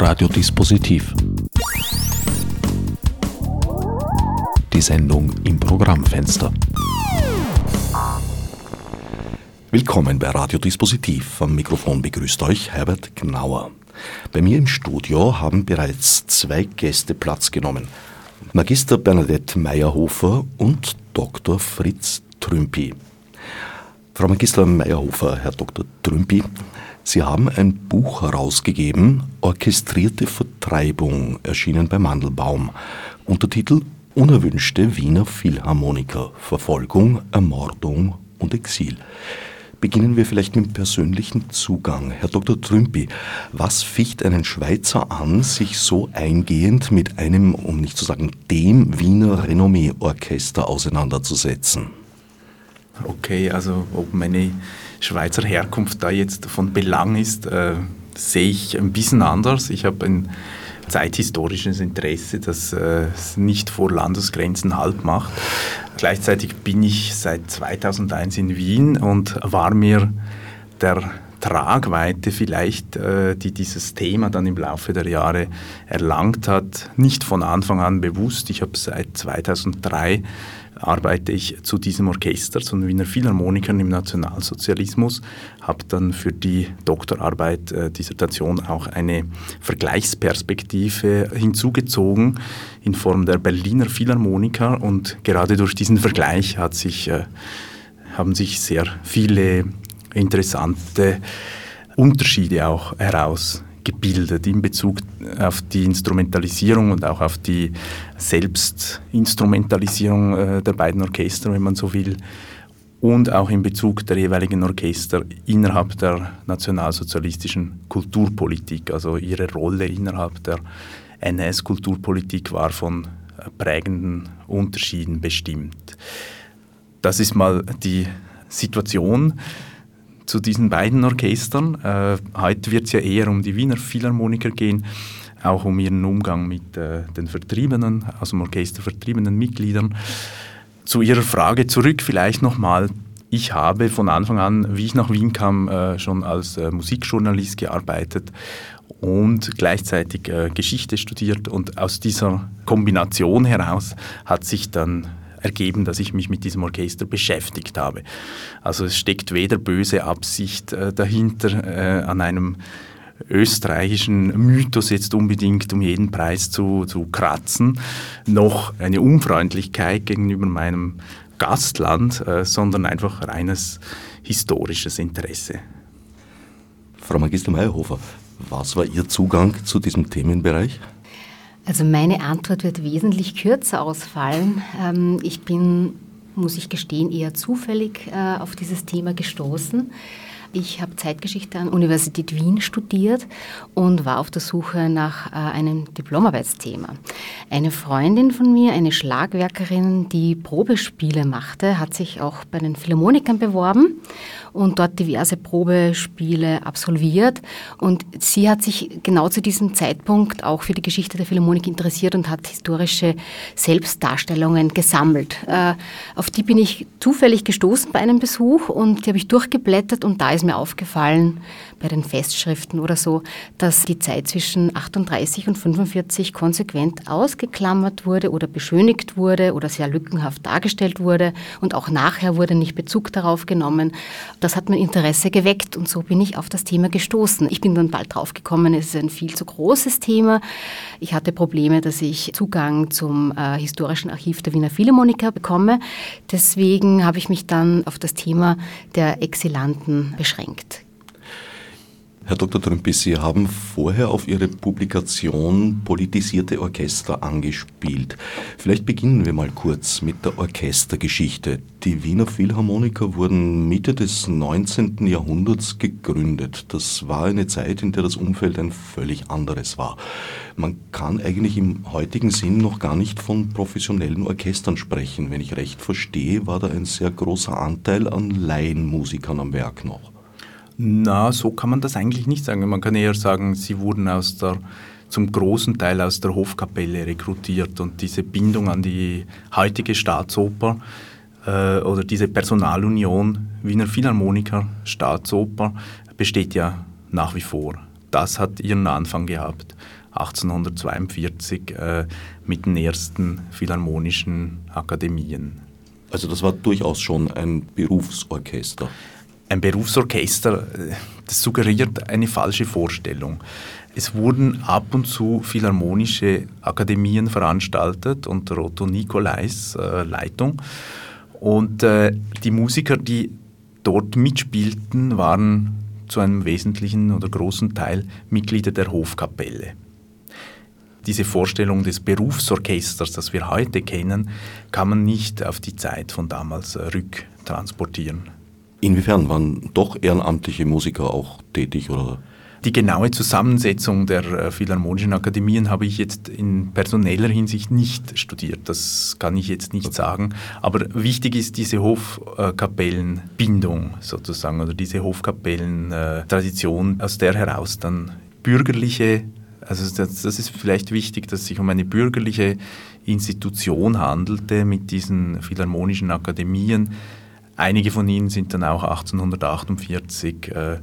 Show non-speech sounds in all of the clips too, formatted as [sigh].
Radiodispositiv. Die Sendung im Programmfenster. Willkommen bei Radiodispositiv. Am Mikrofon begrüßt euch Herbert Gnauer. Bei mir im Studio haben bereits zwei Gäste Platz genommen. Magister Bernadette Meyerhofer und Dr. Fritz Trümpi. Frau Magister Meyerhofer, Herr Dr. Trümpi, Sie haben ein Buch herausgegeben, Orchestrierte Vertreibung, erschienen bei Mandelbaum. Untertitel Unerwünschte Wiener Philharmoniker, Verfolgung, Ermordung und Exil. Beginnen wir vielleicht mit dem persönlichen Zugang. Herr Dr. Trümpi, was ficht einen Schweizer an, sich so eingehend mit einem, um nicht zu sagen dem Wiener Renommee-Orchester auseinanderzusetzen? Okay, also ob meine Schweizer Herkunft da jetzt von Belang ist, äh, sehe ich ein bisschen anders. Ich habe ein zeithistorisches Interesse, das äh, nicht vor Landesgrenzen Halt macht. Gleichzeitig bin ich seit 2001 in Wien und war mir der Tragweite vielleicht, äh, die dieses Thema dann im Laufe der Jahre erlangt hat, nicht von Anfang an bewusst. Ich habe seit 2003 arbeite ich zu diesem Orchester, zu den Wiener Philharmonikern im Nationalsozialismus, habe dann für die Doktorarbeit, äh, Dissertation auch eine Vergleichsperspektive hinzugezogen in Form der Berliner Philharmoniker und gerade durch diesen Vergleich hat sich, äh, haben sich sehr viele interessante Unterschiede auch heraus gebildet in Bezug auf die Instrumentalisierung und auch auf die Selbstinstrumentalisierung äh, der beiden Orchester, wenn man so will, und auch in Bezug der jeweiligen Orchester innerhalb der nationalsozialistischen Kulturpolitik. Also ihre Rolle innerhalb der NS-Kulturpolitik war von prägenden Unterschieden bestimmt. Das ist mal die Situation zu diesen beiden Orchestern. Äh, heute wird es ja eher um die Wiener Philharmoniker gehen, auch um ihren Umgang mit äh, den Vertriebenen, aus dem Orchester vertriebenen Mitgliedern. Zu Ihrer Frage zurück vielleicht nochmal. Ich habe von Anfang an, wie ich nach Wien kam, äh, schon als äh, Musikjournalist gearbeitet und gleichzeitig äh, Geschichte studiert. Und aus dieser Kombination heraus hat sich dann ergeben, dass ich mich mit diesem Orchester beschäftigt habe. Also es steckt weder böse Absicht äh, dahinter, äh, an einem österreichischen Mythos jetzt unbedingt um jeden Preis zu, zu kratzen, noch eine Unfreundlichkeit gegenüber meinem Gastland, äh, sondern einfach reines historisches Interesse. Frau Magister Meyerhofer, was war Ihr Zugang zu diesem Themenbereich? Also meine Antwort wird wesentlich kürzer ausfallen. Ähm, ich bin, muss ich gestehen, eher zufällig äh, auf dieses Thema gestoßen. Ich habe Zeitgeschichte an der Universität Wien studiert und war auf der Suche nach äh, einem Diplomarbeitsthema. Eine Freundin von mir, eine Schlagwerkerin, die Probespiele machte, hat sich auch bei den Philharmonikern beworben und dort diverse Probespiele absolviert. Und sie hat sich genau zu diesem Zeitpunkt auch für die Geschichte der Philharmonik interessiert und hat historische Selbstdarstellungen gesammelt. Äh, auf die bin ich zufällig gestoßen bei einem Besuch und die habe ich durchgeblättert und da ist mir aufgefallen, bei den Festschriften oder so, dass die Zeit zwischen 38 und 45 konsequent ausgeklammert wurde oder beschönigt wurde oder sehr lückenhaft dargestellt wurde und auch nachher wurde nicht Bezug darauf genommen. Das hat mein Interesse geweckt und so bin ich auf das Thema gestoßen. Ich bin dann bald draufgekommen, es ist ein viel zu großes Thema. Ich hatte Probleme, dass ich Zugang zum äh, historischen Archiv der Wiener Philharmoniker bekomme. Deswegen habe ich mich dann auf das Thema der Exilanten beschränkt. Herr Dr. Trümpi, Sie haben vorher auf Ihre Publikation Politisierte Orchester angespielt. Vielleicht beginnen wir mal kurz mit der Orchestergeschichte. Die Wiener Philharmoniker wurden Mitte des 19. Jahrhunderts gegründet. Das war eine Zeit, in der das Umfeld ein völlig anderes war. Man kann eigentlich im heutigen Sinn noch gar nicht von professionellen Orchestern sprechen. Wenn ich recht verstehe, war da ein sehr großer Anteil an Laienmusikern am Werk noch. Na, so kann man das eigentlich nicht sagen. Man kann eher sagen, sie wurden aus der, zum großen Teil aus der Hofkapelle rekrutiert und diese Bindung an die heutige Staatsoper äh, oder diese Personalunion Wiener Philharmoniker Staatsoper besteht ja nach wie vor. das hat ihren Anfang gehabt 1842 äh, mit den ersten philharmonischen Akademien. Also das war durchaus schon ein Berufsorchester. Ein Berufsorchester, äh, das suggeriert eine falsche Vorstellung. Es wurden ab und zu philharmonische Akademien veranstaltet unter Otto Nicolais äh, Leitung. Und äh, die Musiker, die dort mitspielten, waren zu einem wesentlichen oder großen Teil Mitglieder der Hofkapelle. Diese Vorstellung des Berufsorchesters, das wir heute kennen, kann man nicht auf die Zeit von damals äh, rücktransportieren. Inwiefern waren doch ehrenamtliche Musiker auch tätig oder die genaue Zusammensetzung der äh, Philharmonischen Akademien habe ich jetzt in personeller Hinsicht nicht studiert. Das kann ich jetzt nicht sagen. Aber wichtig ist diese Hofkapellenbindung sozusagen oder diese Hofkapellentradition, aus der heraus dann bürgerliche, also das, das ist vielleicht wichtig, dass es sich um eine bürgerliche Institution handelte mit diesen Philharmonischen Akademien. Einige von ihnen sind dann auch 1848 äh,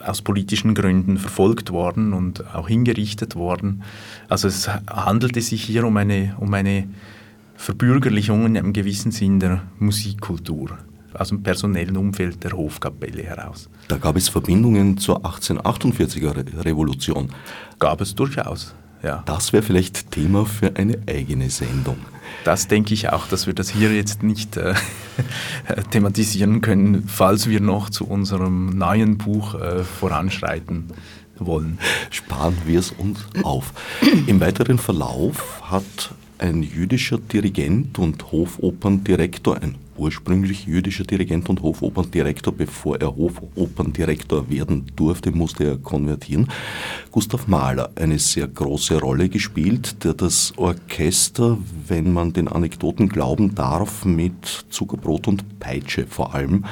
aus politischen Gründen verfolgt worden und auch hingerichtet worden. Also es handelte sich hier um eine, um eine Verbürgerlichung in einem gewissen Sinn der Musikkultur aus dem personellen Umfeld der Hofkapelle heraus. Da gab es Verbindungen zur 1848er Revolution. Gab es durchaus, ja. Das wäre vielleicht Thema für eine eigene Sendung. Das denke ich auch, dass wir das hier jetzt nicht äh, [laughs] thematisieren können, falls wir noch zu unserem neuen Buch äh, voranschreiten wollen. Sparen wir es uns auf. Im weiteren Verlauf hat ein jüdischer Dirigent und Hofoperndirektor, ein ursprünglich jüdischer Dirigent und Hofoperndirektor. Bevor er Hofoperndirektor werden durfte, musste er konvertieren. Gustav Mahler eine sehr große Rolle gespielt, der das Orchester, wenn man den Anekdoten glauben darf, mit Zuckerbrot und Peitsche vor allem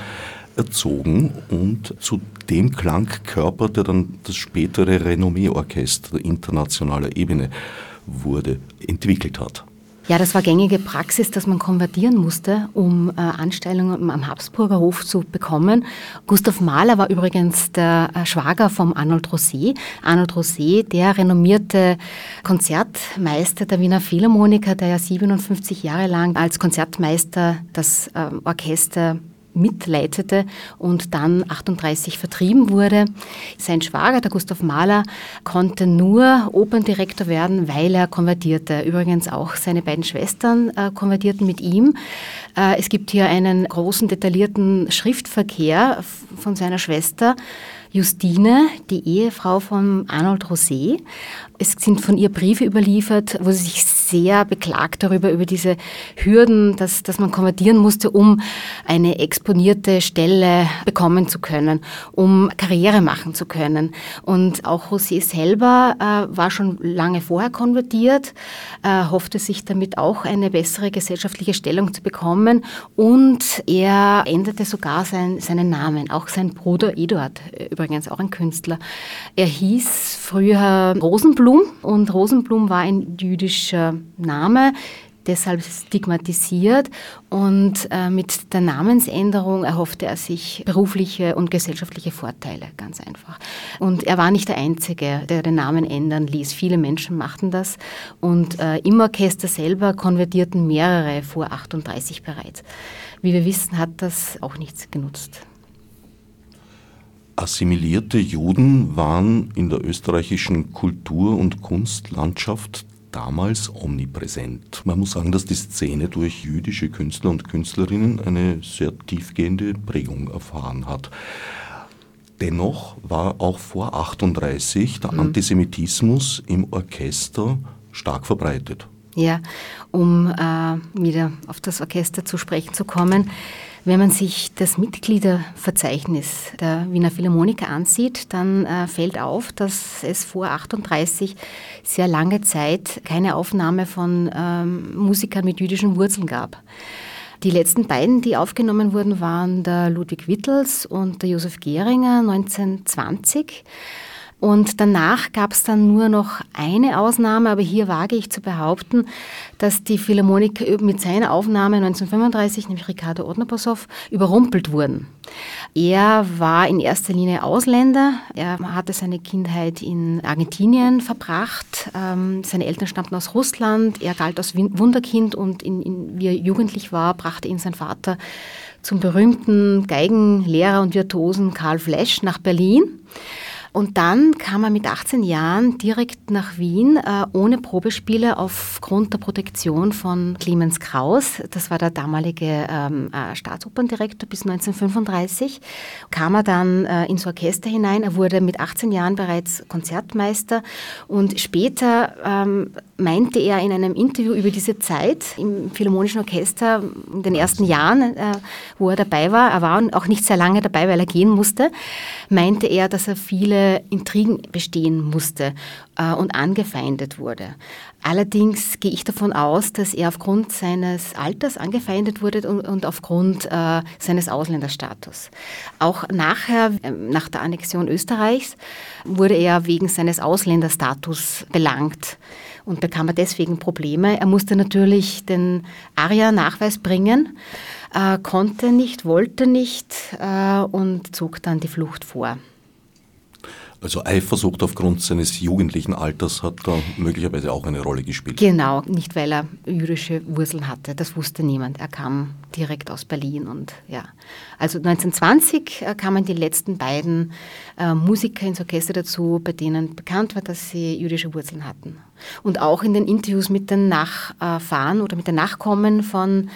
erzogen und zu dem Klangkörper, der dann das spätere Renommee-Orchester internationaler Ebene wurde, entwickelt hat. Ja, das war gängige Praxis, dass man konvertieren musste, um äh, Anstellungen am Habsburger Hof zu bekommen. Gustav Mahler war übrigens der äh, Schwager vom Arnold Rosé. Arnold Rosé, der renommierte Konzertmeister der Wiener Philharmoniker, der ja 57 Jahre lang als Konzertmeister das äh, Orchester mitleitete und dann 38 vertrieben wurde. Sein Schwager, der Gustav Mahler, konnte nur Operndirektor werden, weil er konvertierte. Übrigens auch seine beiden Schwestern äh, konvertierten mit ihm. Äh, es gibt hier einen großen detaillierten Schriftverkehr von seiner Schwester Justine, die Ehefrau von Arnold Rosé. Es sind von ihr Briefe überliefert, wo sie sich sehr beklagt darüber, über diese Hürden, dass, dass man konvertieren musste, um eine exponierte Stelle bekommen zu können, um Karriere machen zu können. Und auch Rosé selber äh, war schon lange vorher konvertiert, äh, hoffte sich damit auch eine bessere gesellschaftliche Stellung zu bekommen und er änderte sogar sein, seinen Namen, auch sein Bruder Eduard, äh, übrigens auch ein Künstler. Er hieß früher Rosenblum und Rosenblum war ein jüdischer Name, deshalb stigmatisiert und äh, mit der Namensänderung erhoffte er sich berufliche und gesellschaftliche Vorteile, ganz einfach. Und er war nicht der Einzige, der den Namen ändern ließ. Viele Menschen machten das und äh, im Orchester selber konvertierten mehrere vor 38 bereits. Wie wir wissen, hat das auch nichts genutzt. Assimilierte Juden waren in der österreichischen Kultur- und Kunstlandschaft damals omnipräsent. Man muss sagen, dass die Szene durch jüdische Künstler und Künstlerinnen eine sehr tiefgehende Prägung erfahren hat. Dennoch war auch vor 38 der mhm. Antisemitismus im Orchester stark verbreitet. Ja, um äh, wieder auf das Orchester zu sprechen zu kommen. Wenn man sich das Mitgliederverzeichnis der Wiener Philharmoniker ansieht, dann äh, fällt auf, dass es vor 38 sehr lange Zeit keine Aufnahme von ähm, Musikern mit jüdischen Wurzeln gab. Die letzten beiden, die aufgenommen wurden, waren der Ludwig Wittels und der Josef Gehringer 1920. Und danach gab es dann nur noch eine Ausnahme, aber hier wage ich zu behaupten, dass die Philharmoniker mit seiner Aufnahme 1935, nämlich Ricardo Odnopasov, überrumpelt wurden. Er war in erster Linie Ausländer. Er hatte seine Kindheit in Argentinien verbracht. Ähm, seine Eltern stammten aus Russland. Er galt als Wunderkind und in, in, wie er jugendlich war, brachte ihn sein Vater zum berühmten Geigenlehrer und Virtuosen Karl Flesch nach Berlin. Und dann kam er mit 18 Jahren direkt nach Wien äh, ohne Probespiele aufgrund der Protektion von Clemens Kraus. Das war der damalige ähm, äh, Staatsoperndirektor bis 1935. Kam er dann äh, ins Orchester hinein. Er wurde mit 18 Jahren bereits Konzertmeister und später ähm, meinte er in einem Interview über diese Zeit im Philharmonischen Orchester in den ersten Jahren, äh, wo er dabei war, er war auch nicht sehr lange dabei, weil er gehen musste, meinte er, dass er viele Intrigen bestehen musste äh, und angefeindet wurde. Allerdings gehe ich davon aus, dass er aufgrund seines Alters angefeindet wurde und, und aufgrund äh, seines Ausländerstatus. Auch nachher, äh, nach der Annexion Österreichs, wurde er wegen seines Ausländerstatus belangt und bekam er deswegen Probleme. Er musste natürlich den ARIA-Nachweis bringen, äh, konnte nicht, wollte nicht äh, und zog dann die Flucht vor. Also Eifersucht aufgrund seines jugendlichen Alters hat da möglicherweise auch eine Rolle gespielt. Genau, nicht weil er jüdische Wurzeln hatte, das wusste niemand. Er kam direkt aus Berlin und ja. Also 1920 äh, kamen die letzten beiden äh, Musiker ins Orchester dazu, bei denen bekannt war, dass sie jüdische Wurzeln hatten. Und auch in den Interviews mit den Nachfahren oder mit den Nachkommen von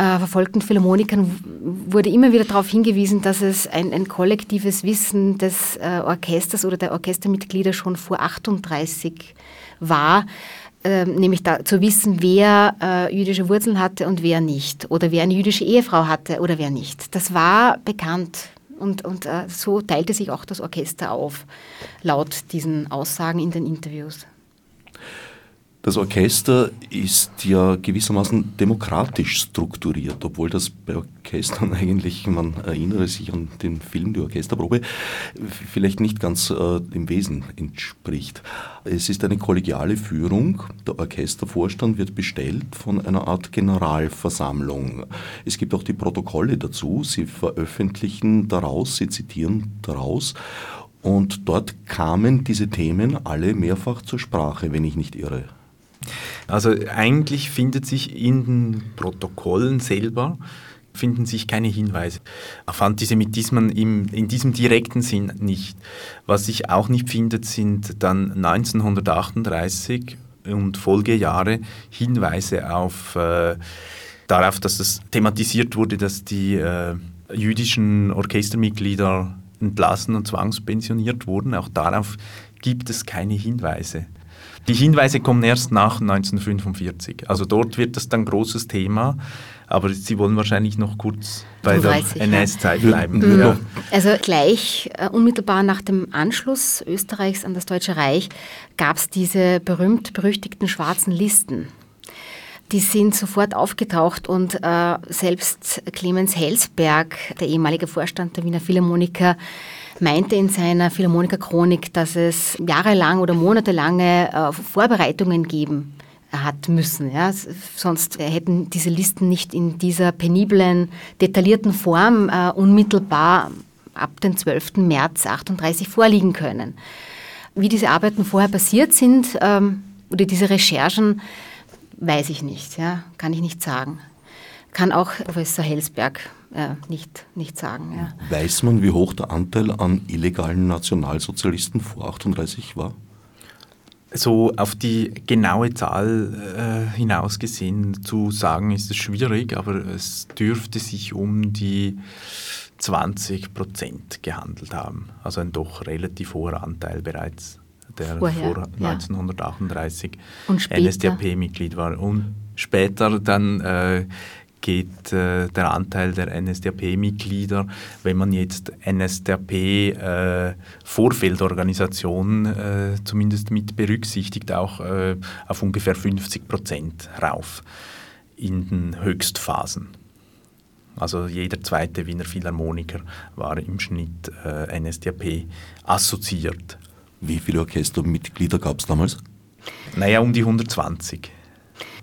äh, verfolgten Philharmonikern wurde immer wieder darauf hingewiesen, dass es ein, ein kollektives Wissen des äh, Orchesters oder der Orchestermitglieder schon vor 38 war, äh, nämlich da, zu wissen, wer äh, jüdische Wurzeln hatte und wer nicht, oder wer eine jüdische Ehefrau hatte oder wer nicht. Das war bekannt. Und, und äh, so teilte sich auch das Orchester auf, laut diesen Aussagen in den Interviews. Das Orchester ist ja gewissermaßen demokratisch strukturiert, obwohl das bei Orchestern [laughs] eigentlich, man erinnere sich an den Film Die Orchesterprobe, vielleicht nicht ganz äh, dem Wesen entspricht. Es ist eine kollegiale Führung. Der Orchestervorstand wird bestellt von einer Art Generalversammlung. Es gibt auch die Protokolle dazu. Sie veröffentlichen daraus, sie zitieren daraus. Und dort kamen diese Themen alle mehrfach zur Sprache, wenn ich nicht irre. Also eigentlich findet sich in den Protokollen selber finden sich keine Hinweise auf Antisemitismen im, in diesem direkten Sinn nicht. Was sich auch nicht findet, sind dann 1938 und Folgejahre Hinweise auf äh, darauf, dass es thematisiert wurde, dass die äh, jüdischen Orchestermitglieder entlassen und zwangspensioniert wurden. Auch darauf gibt es keine Hinweise. Die Hinweise kommen erst nach 1945. Also dort wird das dann großes Thema. Aber Sie wollen wahrscheinlich noch kurz bei der NS-Zeit bleiben. Mhm. Ja. Also gleich äh, unmittelbar nach dem Anschluss Österreichs an das Deutsche Reich gab es diese berühmt-berüchtigten schwarzen Listen. Die sind sofort aufgetaucht und äh, selbst Clemens Helsberg, der ehemalige Vorstand der Wiener Philharmoniker, meinte in seiner Philharmoniker-Chronik, dass es jahrelang oder monatelange äh, Vorbereitungen geben hat müssen. Ja. Sonst hätten diese Listen nicht in dieser peniblen, detaillierten Form äh, unmittelbar ab dem 12. März 38 vorliegen können. Wie diese Arbeiten vorher passiert sind ähm, oder diese Recherchen, weiß ich nicht, ja, kann ich nicht sagen. Kann auch Professor Helsberg äh, nicht, nicht sagen. Ja. Weiß man, wie hoch der Anteil an illegalen Nationalsozialisten vor 38 war? So auf die genaue Zahl äh, hinaus gesehen zu sagen, ist es schwierig, aber es dürfte sich um die 20 Prozent gehandelt haben. Also ein doch relativ hoher Anteil bereits, der Vorher, vor 1938 ja. NSDAP-Mitglied war. Und später dann äh, geht äh, der Anteil der NSDAP-Mitglieder, wenn man jetzt NSDAP-Vorfeldorganisationen äh, äh, zumindest mit berücksichtigt, auch äh, auf ungefähr 50 Prozent rauf in den Höchstphasen. Also jeder zweite Wiener Philharmoniker war im Schnitt äh, NSDAP assoziiert. Wie viele Orchestermitglieder gab es damals? Naja, um die 120.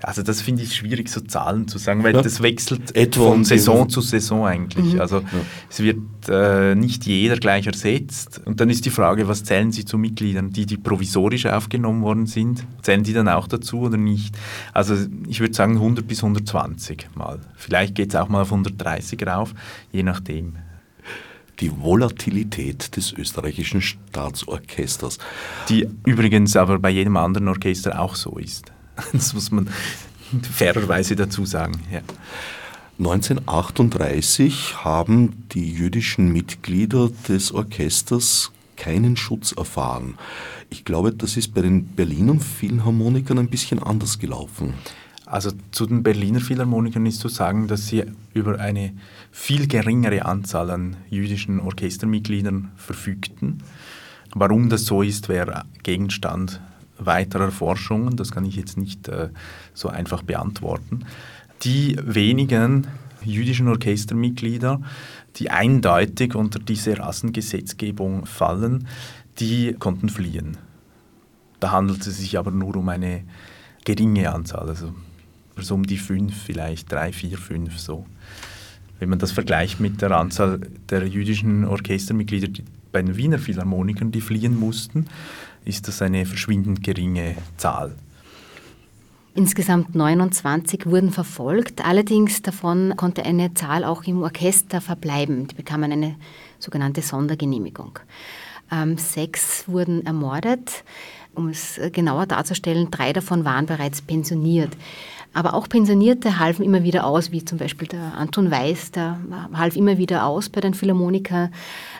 Also das finde ich schwierig, so Zahlen zu sagen, weil ja. das wechselt Etwa von Saison zu Saison eigentlich. Mhm. Also ja. es wird äh, nicht jeder gleich ersetzt. Und dann ist die Frage, was zählen Sie zu Mitgliedern? Die, die provisorisch aufgenommen worden sind, zählen die dann auch dazu oder nicht? Also ich würde sagen 100 bis 120 mal. Vielleicht geht es auch mal auf 130 rauf, je nachdem die Volatilität des österreichischen Staatsorchesters. Die übrigens aber bei jedem anderen Orchester auch so ist. [laughs] Das muss man fairerweise dazu sagen. Ja. 1938 haben die jüdischen Mitglieder des Orchesters keinen Schutz erfahren. Ich glaube, das ist bei den Berliner Philharmonikern ein bisschen anders gelaufen. Also zu den Berliner Philharmonikern ist zu sagen, dass sie über eine viel geringere Anzahl an jüdischen Orchestermitgliedern verfügten. Warum das so ist, wäre Gegenstand weiterer Forschungen. Das kann ich jetzt nicht äh, so einfach beantworten. Die wenigen jüdischen Orchestermitglieder, die eindeutig unter diese Rassengesetzgebung fallen, die konnten fliehen. Da handelt es sich aber nur um eine geringe Anzahl, also so um die fünf vielleicht, drei, vier, fünf so. Wenn man das vergleicht mit der Anzahl der jüdischen Orchestermitglieder bei den Wiener Philharmonikern, die fliehen mussten, ist das eine verschwindend geringe Zahl. Insgesamt 29 wurden verfolgt, allerdings davon konnte eine Zahl auch im Orchester verbleiben. Die bekamen eine sogenannte Sondergenehmigung. Ähm, sechs wurden ermordet. Um es genauer darzustellen, drei davon waren bereits pensioniert. Aber auch Pensionierte halfen immer wieder aus, wie zum Beispiel der Anton Weiß, der half immer wieder aus bei den Philharmonikern.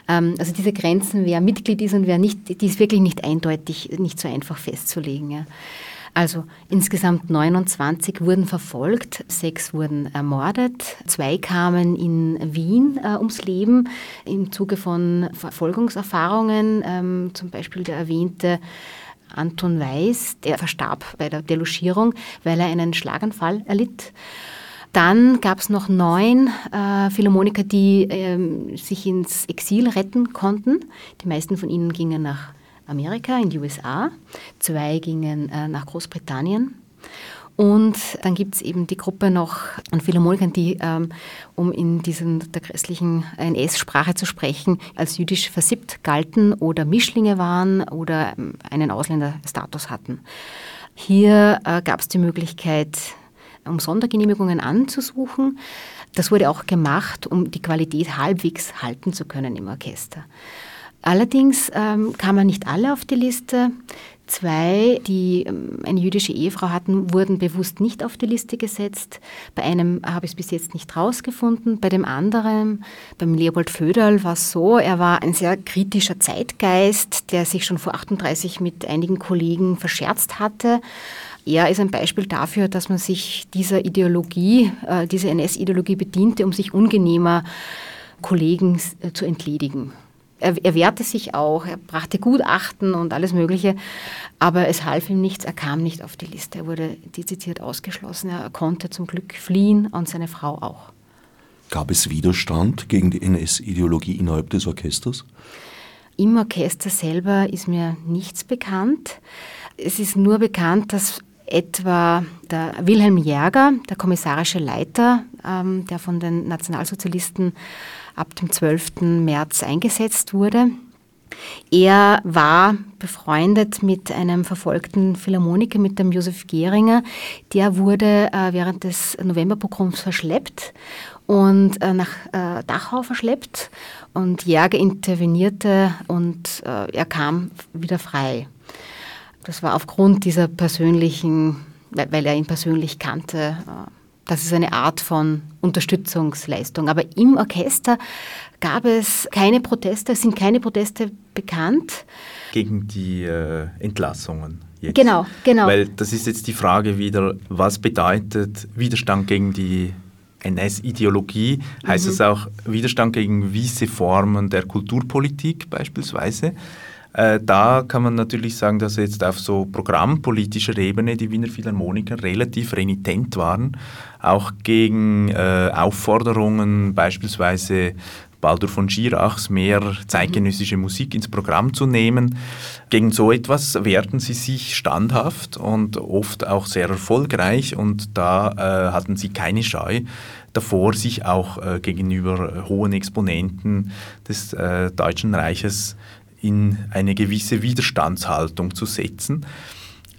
Ähm, also diese Grenzen, wer Mitglied ist und wer nicht, die ist wirklich nicht eindeutig, nicht so einfach festzulegen. Also insgesamt 29 wurden verfolgt, sechs wurden ermordet, zwei kamen in Wien äh, ums Leben im Zuge von Verfolgungserfahrungen, ähm, zum Beispiel der erwähnte Anton Weiß, der verstarb bei der Delogierung, weil er einen Schlaganfall erlitt. Dann gab es noch neun äh, Philharmoniker, die ähm, sich ins Exil retten konnten. Die meisten von ihnen gingen nach Amerika, in die USA. Zwei gingen äh, nach Großbritannien. Und dann gibt es eben die Gruppe noch an Philharmonikern, die, ähm, um in diesen, der christlichen NS-Sprache zu sprechen, als jüdisch versippt galten oder Mischlinge waren oder ähm, einen Ausländerstatus hatten. Hier äh, gab es die Möglichkeit, um Sondergenehmigungen anzusuchen. Das wurde auch gemacht, um die Qualität halbwegs halten zu können im Orchester. Allerdings ähm, kamen nicht alle auf die Liste. Zwei, die ähm, eine jüdische Ehefrau hatten, wurden bewusst nicht auf die Liste gesetzt. Bei einem habe ich es bis jetzt nicht rausgefunden. Bei dem anderen, beim Leopold Föderl, war es so, er war ein sehr kritischer Zeitgeist, der sich schon vor 38 mit einigen Kollegen verscherzt hatte. Er ist ein Beispiel dafür, dass man sich dieser Ideologie, äh, dieser NS-Ideologie bediente, um sich ungenehmer Kollegen äh, zu entledigen. Er, er wehrte sich auch, er brachte Gutachten und alles Mögliche, aber es half ihm nichts, er kam nicht auf die Liste, er wurde dezidiert ausgeschlossen, er konnte zum Glück fliehen und seine Frau auch. Gab es Widerstand gegen die NS-Ideologie innerhalb des Orchesters? Im Orchester selber ist mir nichts bekannt. Es ist nur bekannt, dass etwa der Wilhelm Jäger, der kommissarische Leiter, ähm, der von den Nationalsozialisten ab dem 12. März eingesetzt wurde. Er war befreundet mit einem verfolgten Philharmoniker, mit dem Josef Gehringer. Der wurde äh, während des Novemberpogroms verschleppt und äh, nach äh, Dachau verschleppt und Jäger intervenierte und äh, er kam wieder frei. Das war aufgrund dieser persönlichen, weil er ihn persönlich kannte, äh, das ist eine Art von Unterstützungsleistung. Aber im Orchester gab es keine Proteste, es sind keine Proteste bekannt. Gegen die äh, Entlassungen. Jetzt. Genau, genau. Weil das ist jetzt die Frage wieder, was bedeutet Widerstand gegen die NS-Ideologie? Heißt mhm. es auch Widerstand gegen gewisse Formen der Kulturpolitik beispielsweise? Äh, da kann man natürlich sagen, dass jetzt auf so programmpolitischer Ebene die Wiener Philharmoniker relativ renitent waren, auch gegen äh, Aufforderungen beispielsweise Baldur von Schirachs mehr zeitgenössische Musik ins Programm zu nehmen. Gegen so etwas wehrten sie sich standhaft und oft auch sehr erfolgreich und da äh, hatten sie keine Scheu davor, sich auch äh, gegenüber hohen Exponenten des äh, Deutschen Reiches in eine gewisse Widerstandshaltung zu setzen.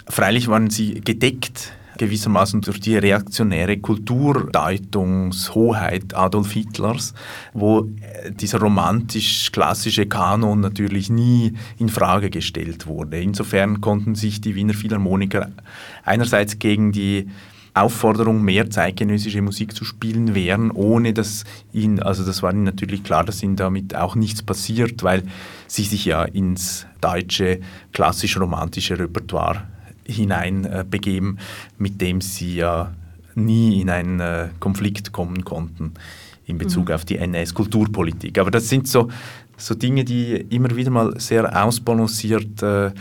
Freilich waren sie gedeckt gewissermaßen durch die reaktionäre Kulturdeutungshoheit Adolf Hitlers, wo äh, dieser romantisch-klassische Kanon natürlich nie in Frage gestellt wurde. Insofern konnten sich die Wiener Philharmoniker einerseits gegen die Aufforderung, mehr zeitgenössische Musik zu spielen, wehren, ohne dass ihnen, also das war ihnen natürlich klar, dass ihnen damit auch nichts passiert, weil sie sich ja ins deutsche klassisch-romantische Repertoire hineinbegeben, äh, mit dem sie ja nie in einen äh, Konflikt kommen konnten in Bezug mhm. auf die NS-Kulturpolitik. Aber das sind so, so Dinge, die immer wieder mal sehr ausbalanciert äh,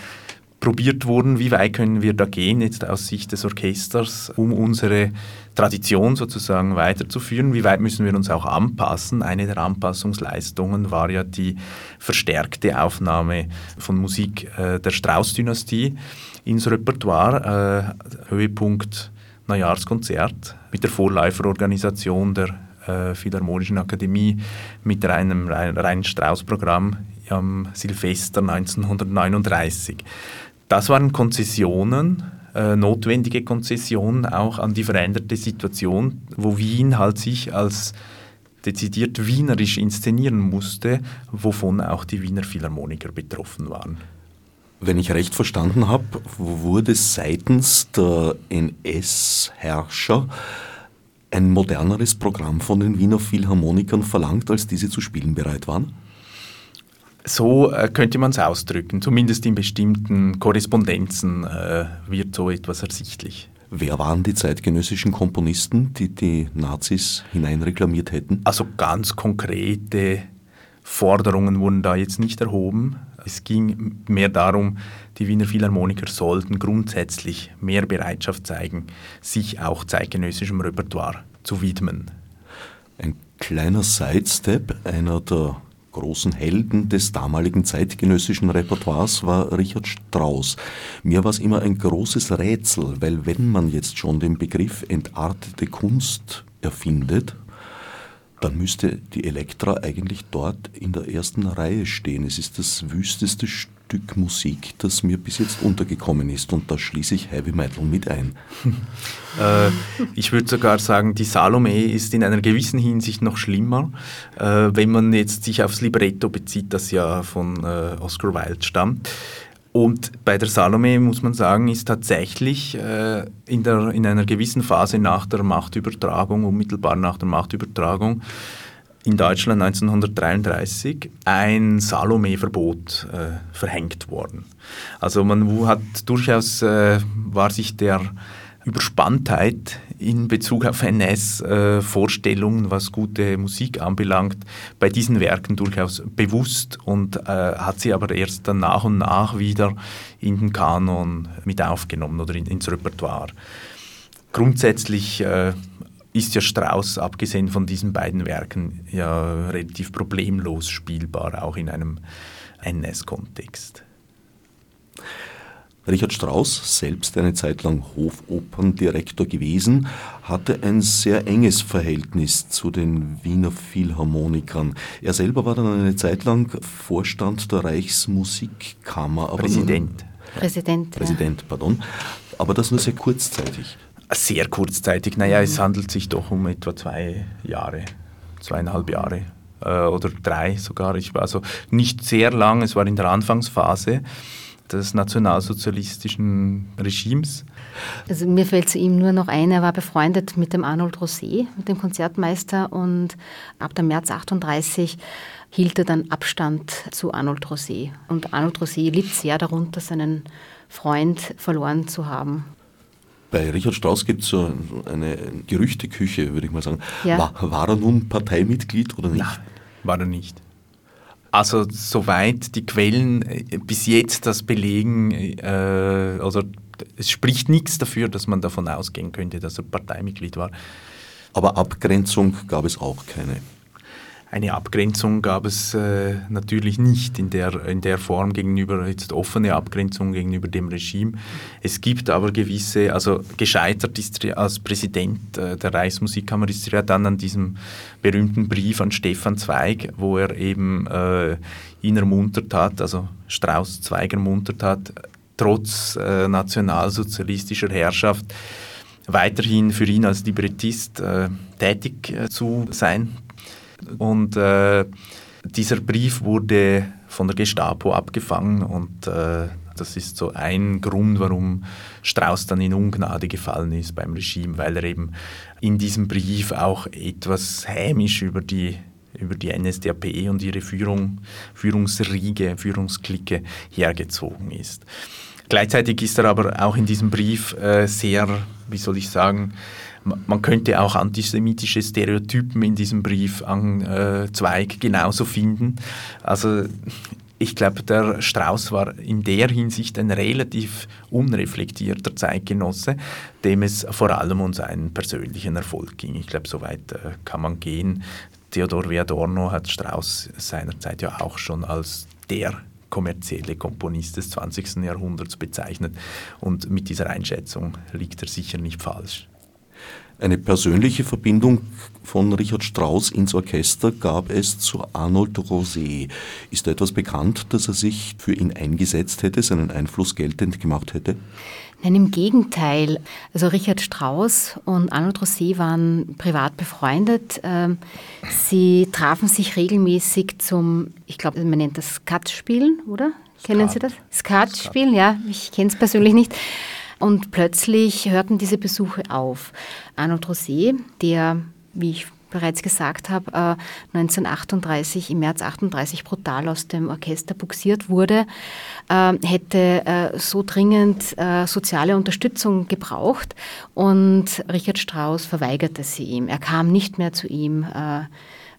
probiert wurden, wie weit können wir da gehen jetzt aus Sicht des Orchesters, um unsere Tradition sozusagen weiterzuführen, wie weit müssen wir uns auch anpassen. Eine der Anpassungsleistungen war ja die verstärkte Aufnahme von Musik äh, der Strauß-Dynastie ins Repertoire, äh, Höhepunkt Neujahrskonzert mit der Vorläuferorganisation der äh, Philharmonischen Akademie mit einem reinen Strauß-Programm am Silvester 1939. Das waren Konzessionen, äh, notwendige Konzessionen auch an die veränderte Situation, wo Wien halt sich als dezidiert wienerisch inszenieren musste, wovon auch die Wiener Philharmoniker betroffen waren. Wenn ich recht verstanden habe, wurde seitens der NS-Herrscher ein moderneres Programm von den Wiener Philharmonikern verlangt, als diese zu spielen bereit waren? So äh, könnte man es ausdrücken. Zumindest in bestimmten Korrespondenzen äh, wird so etwas ersichtlich. Wer waren die zeitgenössischen Komponisten, die die Nazis hineinreklamiert hätten? Also ganz konkrete Forderungen wurden da jetzt nicht erhoben. Es ging mehr darum, die Wiener Philharmoniker sollten grundsätzlich mehr Bereitschaft zeigen, sich auch zeitgenössischem Repertoire zu widmen. Ein kleiner Sidestep, einer der großen Helden des damaligen zeitgenössischen Repertoires war Richard Strauss. Mir war es immer ein großes Rätsel, weil wenn man jetzt schon den Begriff entartete Kunst erfindet, dann müsste die Elektra eigentlich dort in der ersten Reihe stehen. Es ist das wüsteste Stück Musik, das mir bis jetzt untergekommen ist und da schließe ich Heavy Metal mit ein. [laughs] äh, ich würde sogar sagen, die Salome ist in einer gewissen Hinsicht noch schlimmer, äh, wenn man jetzt sich aufs Libretto bezieht, das ja von äh, Oscar Wilde stammt. Und bei der Salome muss man sagen, ist tatsächlich äh, in, der, in einer gewissen Phase nach der Machtübertragung, unmittelbar nach der Machtübertragung, in Deutschland 1933 ein Salome-Verbot äh, verhängt worden. Also man hat durchaus, äh, war sich der Überspanntheit in Bezug auf NS-Vorstellungen, äh, was gute Musik anbelangt, bei diesen Werken durchaus bewusst und äh, hat sie aber erst dann nach und nach wieder in den Kanon mit aufgenommen oder in, ins Repertoire. Grundsätzlich äh, ist ja Strauss, abgesehen von diesen beiden Werken, ja relativ problemlos spielbar, auch in einem NS-Kontext. Richard Strauss, selbst eine Zeit lang Hofoperndirektor gewesen, hatte ein sehr enges Verhältnis zu den Wiener Philharmonikern. Er selber war dann eine Zeit lang Vorstand der Reichsmusikkammer. Präsident. Präsident. Präsident, ja. pardon. Aber das nur sehr kurzzeitig. Sehr kurzzeitig. Naja, es handelt sich doch um etwa zwei Jahre, zweieinhalb Jahre äh, oder drei sogar. Ich war also nicht sehr lang, es war in der Anfangsphase des nationalsozialistischen Regimes. Also mir fällt zu ihm nur noch ein, er war befreundet mit dem Arnold Rosé, mit dem Konzertmeister und ab dem März 38 hielt er dann Abstand zu Arnold Rosé. Und Arnold Rosé litt sehr darunter, seinen Freund verloren zu haben. Bei Richard Strauss gibt es so eine Gerüchteküche, würde ich mal sagen. Ja. War, war, er nun Parteimitglied oder nicht? Nein, war er nicht. Also soweit die Quellen äh, bis jetzt das belegen, äh, also es spricht nichts dafür, dass man davon ausgehen könnte, dass er Parteimitglied war. Aber Abgrenzung gab es auch keine. Eine Abgrenzung gab es äh, natürlich nicht in der, in der Form gegenüber, jetzt offene Abgrenzung gegenüber dem Regime. Es gibt aber gewisse, also gescheitert ist als Präsident äh, der Reichsmusikkammer ist er dann an diesem berühmten Brief an Stefan Zweig, wo er eben äh, ihn ermuntert hat, also Strauß Zweig ermuntert hat, trotz äh, nationalsozialistischer Herrschaft weiterhin für ihn als Librettist äh, tätig äh, zu sein, und äh, dieser Brief wurde von der Gestapo abgefangen und äh, das ist so ein Grund, warum Strauß dann in Ungnade gefallen ist beim Regime, weil er eben in diesem Brief auch etwas hämisch über die über die NSDAP und ihre Führung, Führungsriege, Führungsklicke hergezogen ist. Gleichzeitig ist er aber auch in diesem Brief äh, sehr, wie soll ich sagen, man könnte auch antisemitische Stereotypen in diesem Brief an äh, Zweig genauso finden. Also ich glaube, der Strauß war in der Hinsicht ein relativ unreflektierter Zeitgenosse, dem es vor allem um seinen persönlichen Erfolg ging. Ich glaube, so weit äh, kann man gehen. Theodor Adorno hat Strauß seinerzeit ja auch schon als der kommerzielle Komponist des 20. Jahrhunderts bezeichnet. Und mit dieser Einschätzung liegt er sicher nicht falsch. Eine persönliche Verbindung von Richard Strauss ins Orchester gab es zu Arnold Rosé. Ist da etwas bekannt, dass er sich für ihn eingesetzt hätte, seinen Einfluss geltend gemacht hätte? Nein, im Gegenteil. Also Richard Strauss und Arnold Rosé waren privat befreundet. Ähm, sie trafen sich regelmäßig zum, ich glaube, man nennt das Skat-Spielen, oder? Skat. Kennen Sie das? Skat-Spielen, ja. Ich kenne es persönlich nicht. Und plötzlich hörten diese Besuche auf. Arnold Rosé, der, wie ich bereits gesagt habe, 1938, äh, im März 38 brutal aus dem Orchester buxiert wurde, äh, hätte äh, so dringend soziale Unterstützung gebraucht und Richard Strauss verweigerte sie ihm. Er kam nicht mehr zu ihm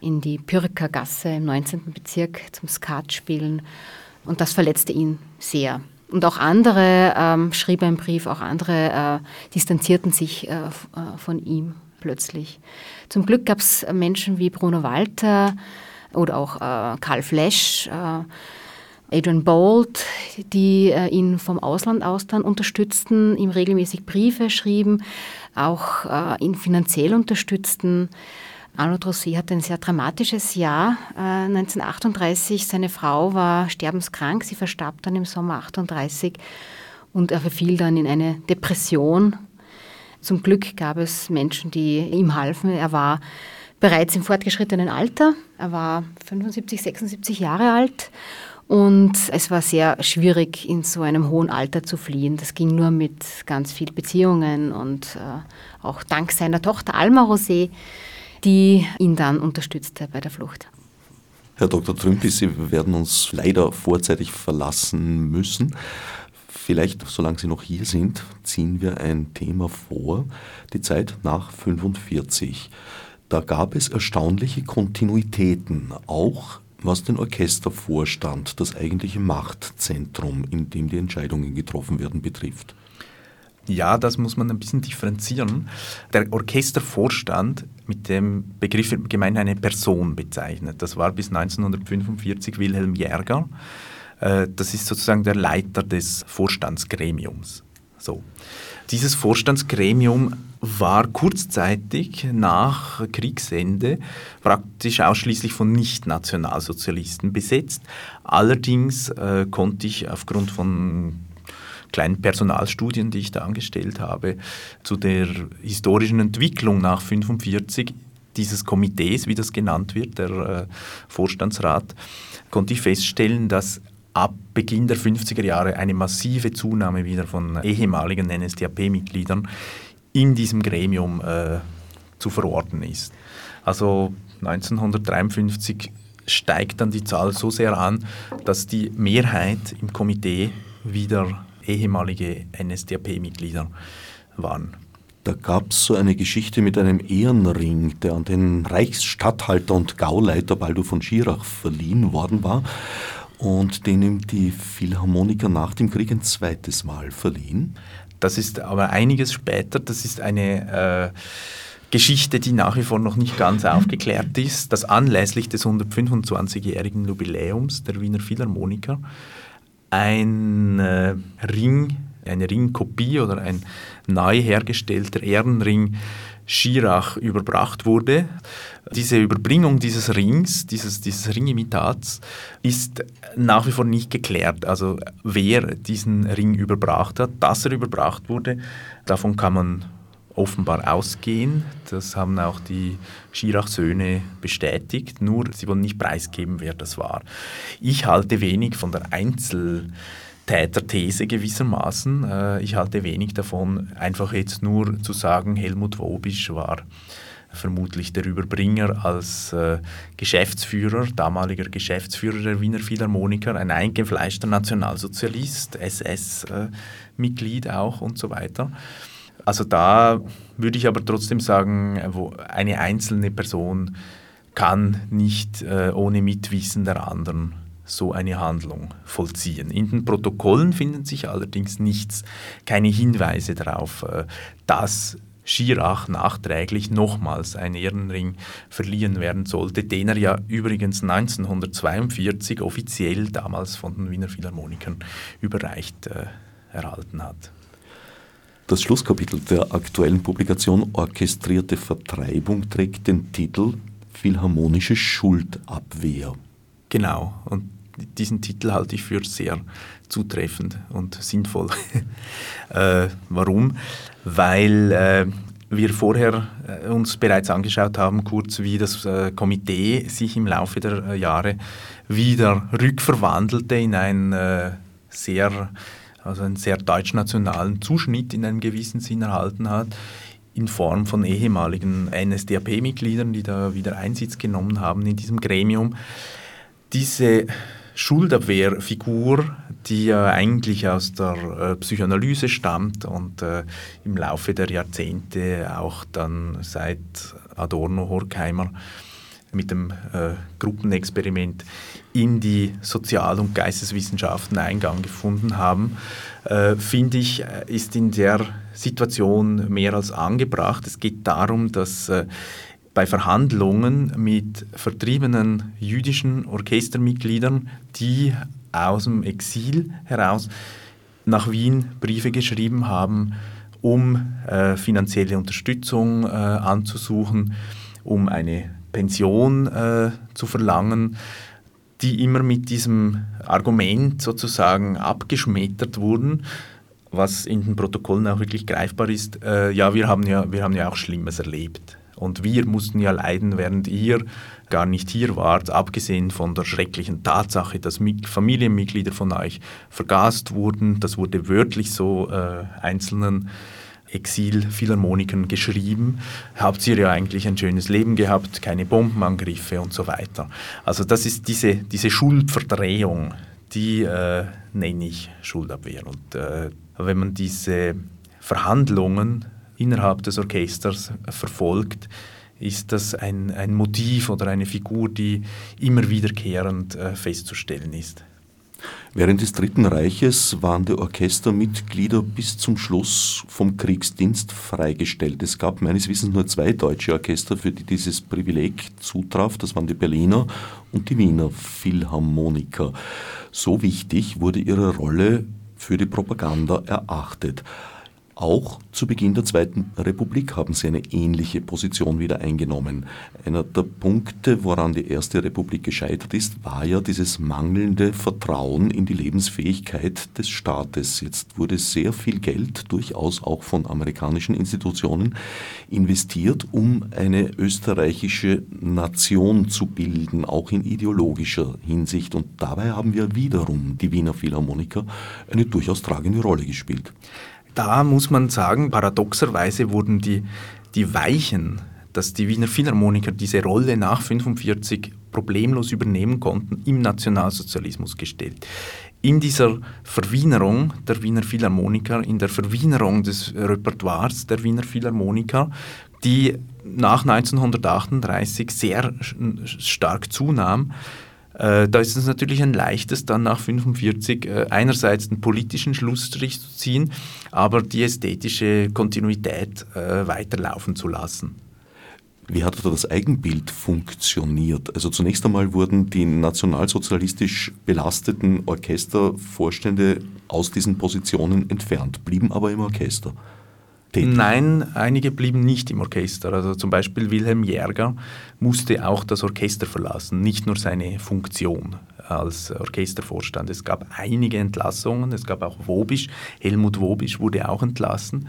in die Pyrker Gasse im 19. Bezirk zum Skat spielen und das verletzte ihn sehr. Und auch andere, ähm, schrieb ein Brief, auch andere äh, distanzierten sich äh, äh, von ihm plötzlich. Zum Glück gab es Menschen wie Bruno Walter oder auch äh, Karl Flesch, äh, Adrian Bolt, die äh, ihn vom Ausland aus dann unterstützten, ihm regelmäßig Briefe schrieben, auch ihn finanziell unterstützten. Arnold Rosé hatte ein sehr dramatisches Jahr. Äh, 1938, seine Frau war sterbenskrank, sie verstarb dann im Sommer 38 und er verfiel dann in eine Depression. Zum Glück gab es Menschen, die ihm halfen. Er war bereits im fortgeschrittenen Alter, er war 75, 76 Jahre alt und es war sehr schwierig, in so einem hohen Alter zu fliehen. Das ging nur mit ganz vielen Beziehungen und äh, auch dank seiner Tochter Alma Rosé die ihn dann unterstützte bei der Flucht. Herr Dr. Trümpi, Sie werden uns leider vorzeitig verlassen müssen. Vielleicht, solange Sie noch hier sind, ziehen wir ein Thema vor, die Zeit nach 45. Da gab es erstaunliche Kontinuitäten, auch was den Orchestervorstand, das eigentliche Machtzentrum, in dem die Entscheidungen getroffen werden, betrifft. Ja, das muss man ein bisschen differenzieren. Der Orchestervorstand mit dem Begriff gemein eine Person bezeichnet. Das war bis 1945 Wilhelm Jäger. Äh, das ist sozusagen der Leiter des Vorstandsgremiums. So. Dieses Vorstandsgremium war kurzzeitig nach Kriegsende praktisch ausschließlich von Nicht-Nationalsozialisten besetzt. Allerdings äh, konnte ich aufgrund von kleinen Personalstudien, die ich da angestellt habe, zu der historischen Entwicklung nach 1945 dieses Komitees, wie das genannt wird, der äh, Vorstandsrat, konnte ich feststellen, dass ab Beginn der 50er Jahre eine massive Zunahme wieder von ehemaligen NSDAP-Mitgliedern in diesem Gremium äh, zu verorten ist. Also 1953 steigt dann die Zahl so sehr an, dass die Mehrheit im Komitee wieder ehemalige NSDAP-Mitglieder waren. Da gab es so eine Geschichte mit einem Ehrenring, der an den Reichsstatthalter und Gauleiter Baldur von Schirach verliehen worden war und den ihm die Philharmoniker nach dem Krieg ein zweites Mal verliehen. Das ist aber einiges später, das ist eine äh, Geschichte, die nach wie vor noch nicht ganz aufgeklärt ist, dass anlässlich des 125-jährigen Jubiläums der Wiener Philharmoniker ein äh, Ring, eine Ringkopie oder ein neu hergestellter Ehrenring Schirach überbracht wurde. Diese Überbringung dieses Rings, dieses, dieses Ringimitats, ist nach wie vor nicht geklärt. Also wer diesen Ring überbracht hat, dass er überbracht wurde, davon kann man offenbar ausgehen. Das haben auch die Schirach-Söhne bestätigt, nur sie wollen nicht preisgeben, wer das war. Ich halte wenig von der Einzeltäterthese gewissermaßen. Äh, ich halte wenig davon, einfach jetzt nur zu sagen, Helmut Wobisch war vermutlich der Überbringer als äh, Geschäftsführer, damaliger Geschäftsführer der Wiener Philharmoniker, ein eingefleischter Nationalsozialist, SS-Mitglied äh, auch und so weiter. Also da würde ich aber trotzdem sagen, eine einzelne Person kann nicht äh, ohne Mitwissen der anderen so eine Handlung vollziehen. In den Protokollen finden sich allerdings nichts, keine Hinweise darauf, äh, dass Schirach nachträglich nochmals einen Ehrenring verliehen werden sollte, den er ja übrigens 1942 offiziell damals von den Wiener Philharmonikern überreicht äh, erhalten hat. Das Schlusskapitel der aktuellen Publikation Orchestrierte Vertreibung trägt den Titel Philharmonische Schuldabwehr. Genau, und diesen Titel halte ich für sehr zutreffend und sinnvoll. [laughs] äh, warum? Weil äh, wir vorher äh, uns bereits angeschaut haben, kurz wie das äh, Komitee sich im Laufe der äh, Jahre wieder rückverwandelte in ein äh, sehr also einen sehr deutschnationalen Zuschnitt in einem gewissen Sinn erhalten hat, in Form von ehemaligen NSDAP-Mitgliedern, die da wieder Einsitz genommen haben in diesem Gremium. Diese Schuldabwehrfigur, die ja eigentlich aus der äh, Psychoanalyse stammt und äh, im Laufe der Jahrzehnte auch dann seit Adorno, Horkheimer mit dem äh, Gruppenexperiment in die Sozial- und Geisteswissenschaften Eingang gefunden haben, äh, finde ich, äh, ist in der Situation mehr als angebracht. Es geht darum, dass äh, bei Verhandlungen mit vertriebenen jüdischen Orchestermitgliedern, die aus dem Exil heraus nach Wien Briefe geschrieben haben, um äh, finanzielle Unterstützung äh, anzusuchen, um eine Pension äh, zu verlangen, die immer mit diesem Argument sozusagen abgeschmettert wurden, was in den Protokollen auch wirklich greifbar ist. Äh, ja, wir haben ja, wir haben ja auch Schlimmes erlebt. Und wir mussten ja leiden, während ihr gar nicht hier wart, abgesehen von der schrecklichen Tatsache, dass Familienmitglieder von euch vergast wurden. Das wurde wörtlich so äh, einzelnen Exil-Philharmonikern geschrieben, habt ihr ja eigentlich ein schönes Leben gehabt, keine Bombenangriffe und so weiter. Also das ist diese, diese Schuldverdrehung, die äh, nenne ich Schuldabwehr. Und äh, wenn man diese Verhandlungen innerhalb des Orchesters verfolgt, ist das ein, ein Motiv oder eine Figur, die immer wiederkehrend äh, festzustellen ist. Während des Dritten Reiches waren die Orchestermitglieder bis zum Schluss vom Kriegsdienst freigestellt. Es gab meines Wissens nur zwei deutsche Orchester, für die dieses Privileg zutraf. Das waren die Berliner und die Wiener Philharmoniker. So wichtig wurde ihre Rolle für die Propaganda erachtet. Auch zu Beginn der Zweiten Republik haben sie eine ähnliche Position wieder eingenommen. Einer der Punkte, woran die Erste Republik gescheitert ist, war ja dieses mangelnde Vertrauen in die Lebensfähigkeit des Staates. Jetzt wurde sehr viel Geld, durchaus auch von amerikanischen Institutionen, investiert, um eine österreichische Nation zu bilden, auch in ideologischer Hinsicht. Und dabei haben wir wiederum die Wiener Philharmoniker eine durchaus tragende Rolle gespielt da muss man sagen, paradoxerweise wurden die, die Weichen, dass die Wiener Philharmoniker diese Rolle nach 1945 problemlos übernehmen konnten, im Nationalsozialismus gestellt. In dieser Verwienerung der Wiener Philharmoniker, in der Verwienerung des Repertoires der Wiener Philharmoniker, die nach 1938 sehr stark zunahm, da ist es natürlich ein leichtes, dann nach 45 äh, einerseits den politischen Schlussstrich zu ziehen, aber die ästhetische Kontinuität äh, weiterlaufen zu lassen. Wie hat da das Eigenbild funktioniert? Also zunächst einmal wurden die nationalsozialistisch belasteten Orchestervorstände aus diesen Positionen entfernt, blieben aber im Orchester. Tätig. Nein, einige blieben nicht im Orchester. Also zum Beispiel Wilhelm Jäger musste auch das Orchester verlassen, nicht nur seine Funktion als Orchestervorstand. Es gab einige Entlassungen, es gab auch Wobisch, Helmut Wobisch wurde auch entlassen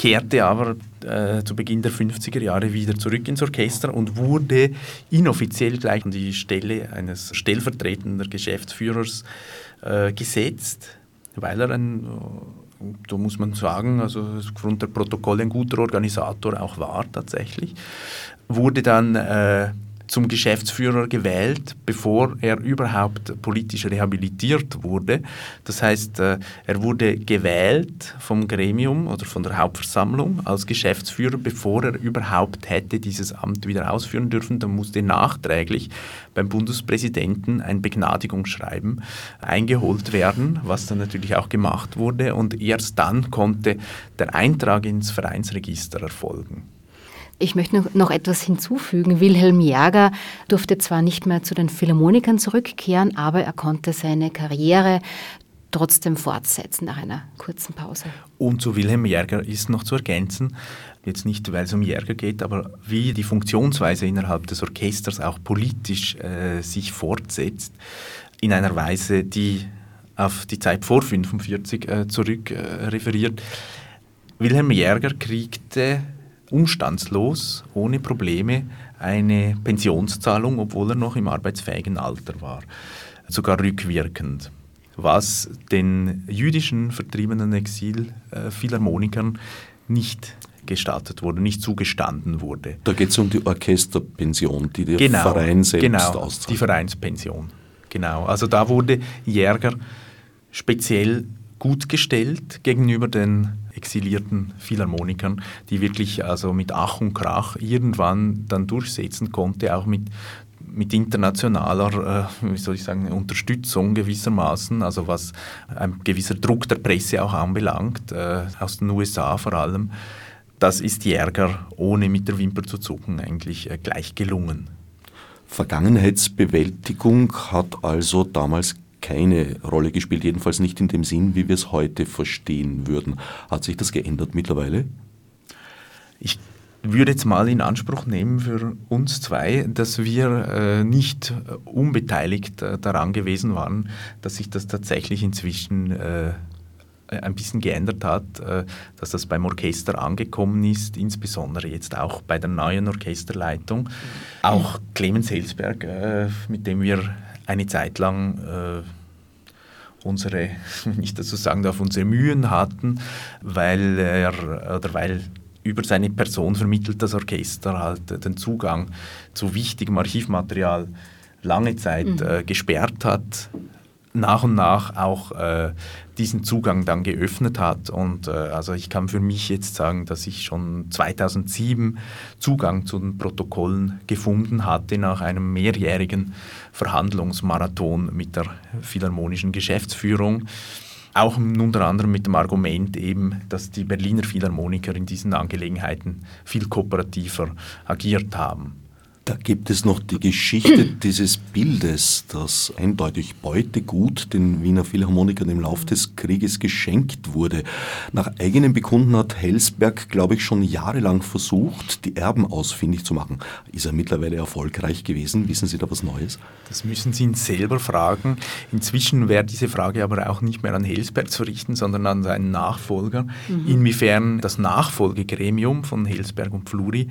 kehrte aber äh, zu Beginn der 50er Jahre wieder zurück ins Orchester und wurde inoffiziell gleich an die Stelle eines stellvertretenden Geschäftsführers äh, gesetzt, weil er ein, äh, da muss man sagen, also aufgrund der Protokolle ein guter Organisator auch war tatsächlich, wurde dann äh, zum Geschäftsführer gewählt, bevor er überhaupt politisch rehabilitiert wurde. Das heißt, äh, er wurde gewählt vom Gremium oder von der Hauptversammlung als Geschäftsführer, bevor er überhaupt hätte dieses Amt wieder ausführen dürfen. Dann musste nachträglich beim Bundespräsidenten ein Begnadigungsschreiben eingeholt werden, was dann natürlich auch gemacht wurde. Und erst dann konnte der Eintrag ins Vereinsregister erfolgen. Ich möchte noch etwas hinzufügen. Wilhelm Jäger durfte zwar nicht mehr zu den Philharmonikern zurückkehren, aber er konnte seine Karriere trotzdem fortsetzen nach einer kurzen Pause. Und zu Wilhelm Jäger ist noch zu ergänzen, jetzt nicht, weil es um Jäger geht, aber wie die Funktionsweise innerhalb des Orchesters auch politisch äh, sich fortsetzt, in einer Weise, die auf die Zeit vor 1945 äh, zurück äh, referiert. Wilhelm Jäger kriegte umstandslos, ohne Probleme eine Pensionszahlung, obwohl er noch im arbeitsfähigen Alter war, sogar rückwirkend, was den jüdischen vertriebenen Exil-Philharmonikern nicht gestattet wurde, nicht zugestanden wurde. Da geht es um die Orchesterpension, die der genau, Verein selbst genau, auszahlt. die Vereinspension. Genau, also da wurde Jäger speziell gut gestellt gegenüber den exilierten Philharmonikern, die wirklich also mit Ach und Krach irgendwann dann durchsetzen konnte, auch mit mit internationaler, äh, wie soll ich sagen, Unterstützung gewissermaßen, also was ein gewisser Druck der Presse auch anbelangt, äh, aus den USA vor allem, das ist Jäger ohne mit der Wimper zu zucken eigentlich äh, gleich gelungen. Vergangenheitsbewältigung hat also damals keine Rolle gespielt, jedenfalls nicht in dem Sinn, wie wir es heute verstehen würden. Hat sich das geändert mittlerweile? Ich würde jetzt mal in Anspruch nehmen für uns zwei, dass wir äh, nicht unbeteiligt äh, daran gewesen waren, dass sich das tatsächlich inzwischen äh, ein bisschen geändert hat, äh, dass das beim Orchester angekommen ist, insbesondere jetzt auch bei der neuen Orchesterleitung. Auch Clemens Helsberg, äh, mit dem wir eine Zeit lang äh, unsere, [laughs] wenn ich so sagen darf, unsere Mühen hatten, weil er oder weil über seine Person vermittelt das Orchester halt den Zugang zu wichtigem Archivmaterial lange Zeit mhm. äh, gesperrt hat, nach und nach auch äh, diesen Zugang dann geöffnet hat. Und äh, also ich kann für mich jetzt sagen, dass ich schon 2007 Zugang zu den Protokollen gefunden hatte nach einem mehrjährigen Verhandlungsmarathon mit der Philharmonischen Geschäftsführung. Auch unter anderem mit dem Argument eben, dass die Berliner Philharmoniker in diesen Angelegenheiten viel kooperativer agiert haben. Da gibt es noch die Geschichte [clears throat] dieses Bildes, das eindeutig Beutegut den Wiener Philharmonikern im Lauf des Krieges geschenkt wurde. Nach eigenem Bekunden hat Helsberg, glaube ich, schon jahrelang versucht, die Erben ausfindig zu machen. Ist er mittlerweile erfolgreich gewesen? Wissen Sie da was Neues? Das müssen Sie ihn selber fragen. Inzwischen wäre diese Frage aber auch nicht mehr an Helsberg zu richten, sondern an seinen Nachfolger. Mhm. Inwiefern das Nachfolgegremium von Helsberg und Fluri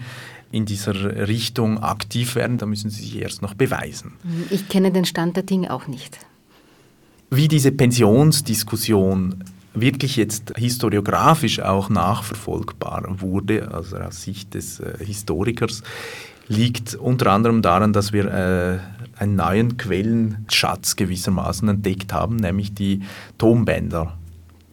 in dieser Richtung aktiv werden, da müssen sie sich erst noch beweisen. Ich kenne den Stand der Dinge auch nicht. Wie diese Pensionsdiskussion wirklich jetzt historiografisch auch nachverfolgbar wurde, also aus Sicht des äh, Historikers, liegt unter anderem daran, dass wir äh, einen neuen Quellenschatz gewissermaßen entdeckt haben, nämlich die Tonbänder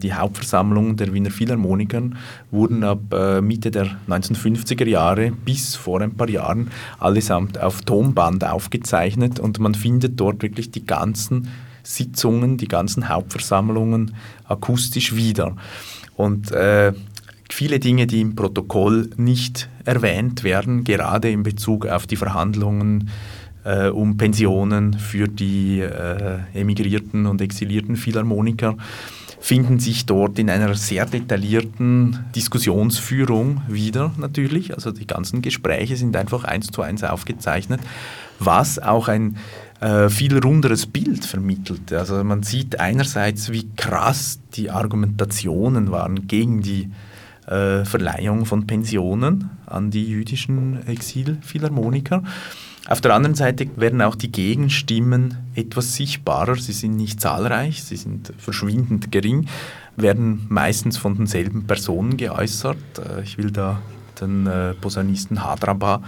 die Hauptversammlungen der Wiener Philharmonikern wurden ab äh, Mitte der 1950er Jahre bis vor ein paar Jahren allesamt auf Tonband aufgezeichnet und man findet dort wirklich die ganzen Sitzungen, die ganzen Hauptversammlungen akustisch wieder. Und äh, viele Dinge, die im Protokoll nicht erwähnt werden, gerade in Bezug auf die Verhandlungen äh, um Pensionen für die äh, emigrierten und exilierten Philharmoniker finden sich dort in einer sehr detaillierten Diskussionsführung wieder natürlich. Also die ganzen Gespräche sind einfach eins zu eins aufgezeichnet, was auch ein äh, viel runderes Bild vermittelt. Also man sieht einerseits, wie krass die Argumentationen waren gegen die äh, Verleihung von Pensionen an die jüdischen Exilphilharmoniker. Auf der anderen Seite werden auch die Gegenstimmen etwas sichtbarer. Sie sind nicht zahlreich, sie sind verschwindend gering, werden meistens von denselben Personen geäußert. Äh, ich will da den äh, Posaunisten Hadraba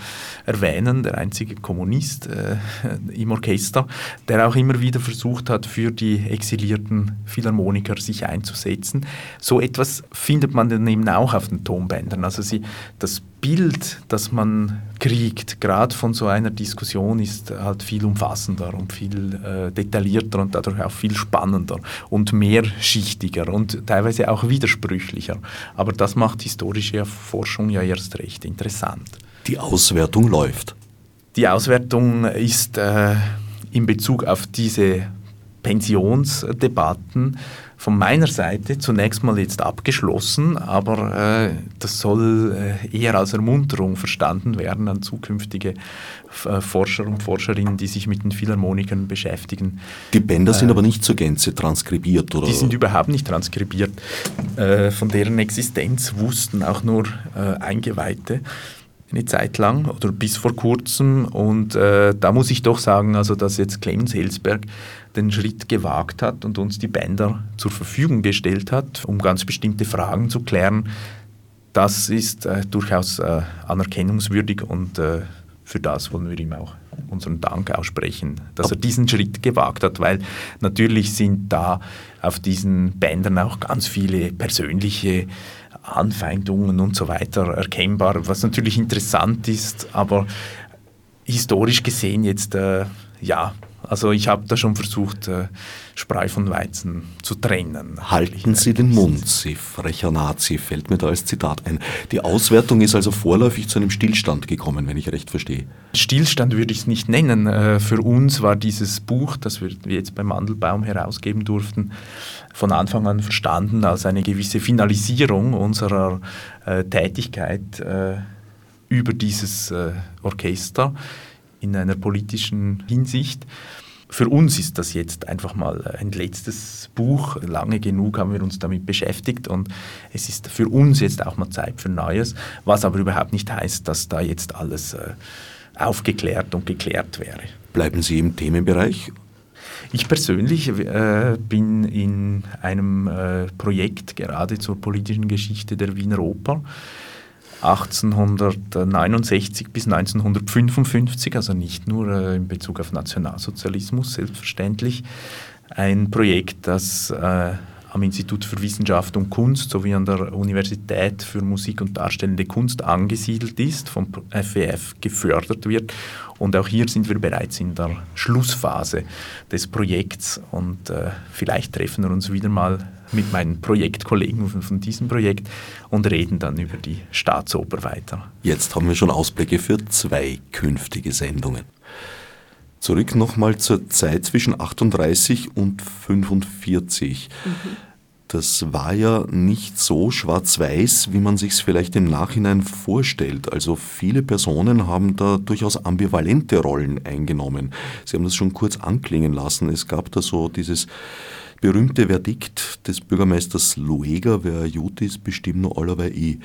erwähnen, der einzige Kommunist äh, [laughs] im Orchester, der auch immer wieder versucht hat, für die exilierten Philharmoniker sich einzusetzen. So etwas findet man dann eben auch auf den Tonbändern. Also sie, das Bild, das man kriegt, gerade von so einer Diskussion, ist halt viel umfassender und viel äh, detaillierter und dadurch auch viel spannender und mehrschichtiger und teilweise auch widersprüchlicher. Aber das macht historische Forschung ja erst recht interessant. Die Auswertung läuft. Die Auswertung ist äh, in Bezug auf diese Pensionsdebatten von meiner Seite zunächst mal jetzt abgeschlossen, aber äh, das soll äh, eher als Ermunterung verstanden werden an zukünftige äh, Forscher und Forscherinnen, die sich mit den Philharmonikern beschäftigen. Die Bänder sind äh, aber nicht zur Gänze transkribiert, oder? Die sind überhaupt nicht transkribiert. Äh, von deren Existenz wussten auch nur äh, Eingeweihte eine Zeit lang oder bis vor kurzem. Und äh, da muss ich doch sagen, also dass jetzt Clemens Helsberg den Schritt gewagt hat und uns die Bänder zur Verfügung gestellt hat, um ganz bestimmte Fragen zu klären, das ist äh, durchaus äh, anerkennungswürdig und äh, für das wollen wir ihm auch unseren Dank aussprechen, dass er diesen Schritt gewagt hat, weil natürlich sind da auf diesen Bändern auch ganz viele persönliche Anfeindungen und so weiter erkennbar, was natürlich interessant ist, aber historisch gesehen jetzt, äh, ja, also ich habe da schon versucht, äh, Spreu von Weizen zu trennen. Halten Sie den Mund, Sie frecher Nazi, fällt mir da als Zitat ein. Die Auswertung ist also vorläufig zu einem Stillstand gekommen, wenn ich recht verstehe. Stillstand würde ich es nicht nennen. Äh, für uns war dieses Buch, das wir jetzt beim Mandelbaum herausgeben durften, von Anfang an verstanden als eine gewisse Finalisierung unserer äh, Tätigkeit äh, über dieses Orchester in einer politischen Hinsicht. Für uns ist das jetzt einfach mal ein letztes Buch. Lange genug haben wir uns damit beschäftigt und es ist für uns jetzt auch mal Zeit für Neues, was aber überhaupt nicht heißt, dass da jetzt alles äh, aufgeklärt und geklärt wäre. Bleiben Sie im Themenbereich ich persönlich äh, bin in einem äh, Projekt gerade zur politischen Geschichte der Wiener Oper 1869 bis 1955, also nicht nur äh, in Bezug auf Nationalsozialismus selbstverständlich, ein Projekt, das äh, am Institut für Wissenschaft und Kunst sowie an der Universität für Musik und Darstellende Kunst angesiedelt ist, vom FWF gefördert wird. Und auch hier sind wir bereits in der Schlussphase des Projekts und äh, vielleicht treffen wir uns wieder mal mit meinen Projektkollegen von, von diesem Projekt und reden dann über die Staatsoper weiter. Jetzt haben wir schon Ausblicke für zwei künftige Sendungen. Zurück nochmal zur Zeit zwischen 38 und 45. Mhm. Das war ja nicht so schwarz-weiß, wie man sich es vielleicht im Nachhinein vorstellt. Also viele Personen haben da durchaus ambivalente Rollen eingenommen. Sie haben das schon kurz anklingen lassen. Es gab da so dieses berühmte Verdikt des Bürgermeisters Lueger, wer Jud ist, bestimmt nur aller ich,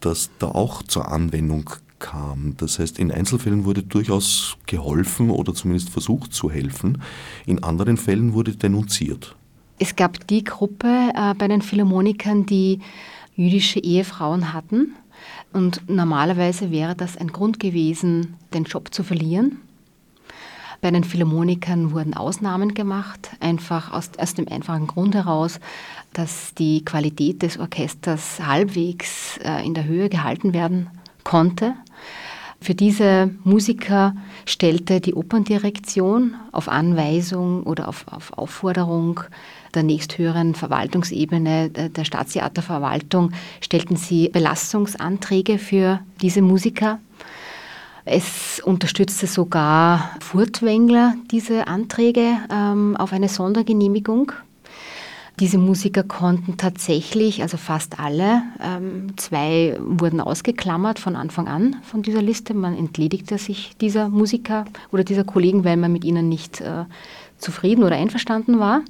das da auch zur Anwendung kam. Das heißt, in Einzelfällen wurde durchaus geholfen oder zumindest versucht zu helfen, in anderen Fällen wurde denunziert. Es gab die Gruppe äh, bei den Philharmonikern, die jüdische Ehefrauen hatten. Und normalerweise wäre das ein Grund gewesen, den Job zu verlieren. Bei den Philharmonikern wurden Ausnahmen gemacht, einfach aus, aus dem einfachen Grund heraus, dass die Qualität des Orchesters halbwegs äh, in der Höhe gehalten werden konnte. Für diese Musiker stellte die Operndirektion auf Anweisung oder auf, auf Aufforderung der nächsthöheren Verwaltungsebene der Staatstheaterverwaltung stellten sie Belastungsanträge für diese Musiker. Es unterstützte sogar Furtwängler diese Anträge ähm, auf eine Sondergenehmigung. Diese Musiker konnten tatsächlich, also fast alle, ähm, zwei wurden ausgeklammert von Anfang an von dieser Liste. Man entledigte sich dieser Musiker oder dieser Kollegen, weil man mit ihnen nicht äh, zufrieden oder einverstanden war.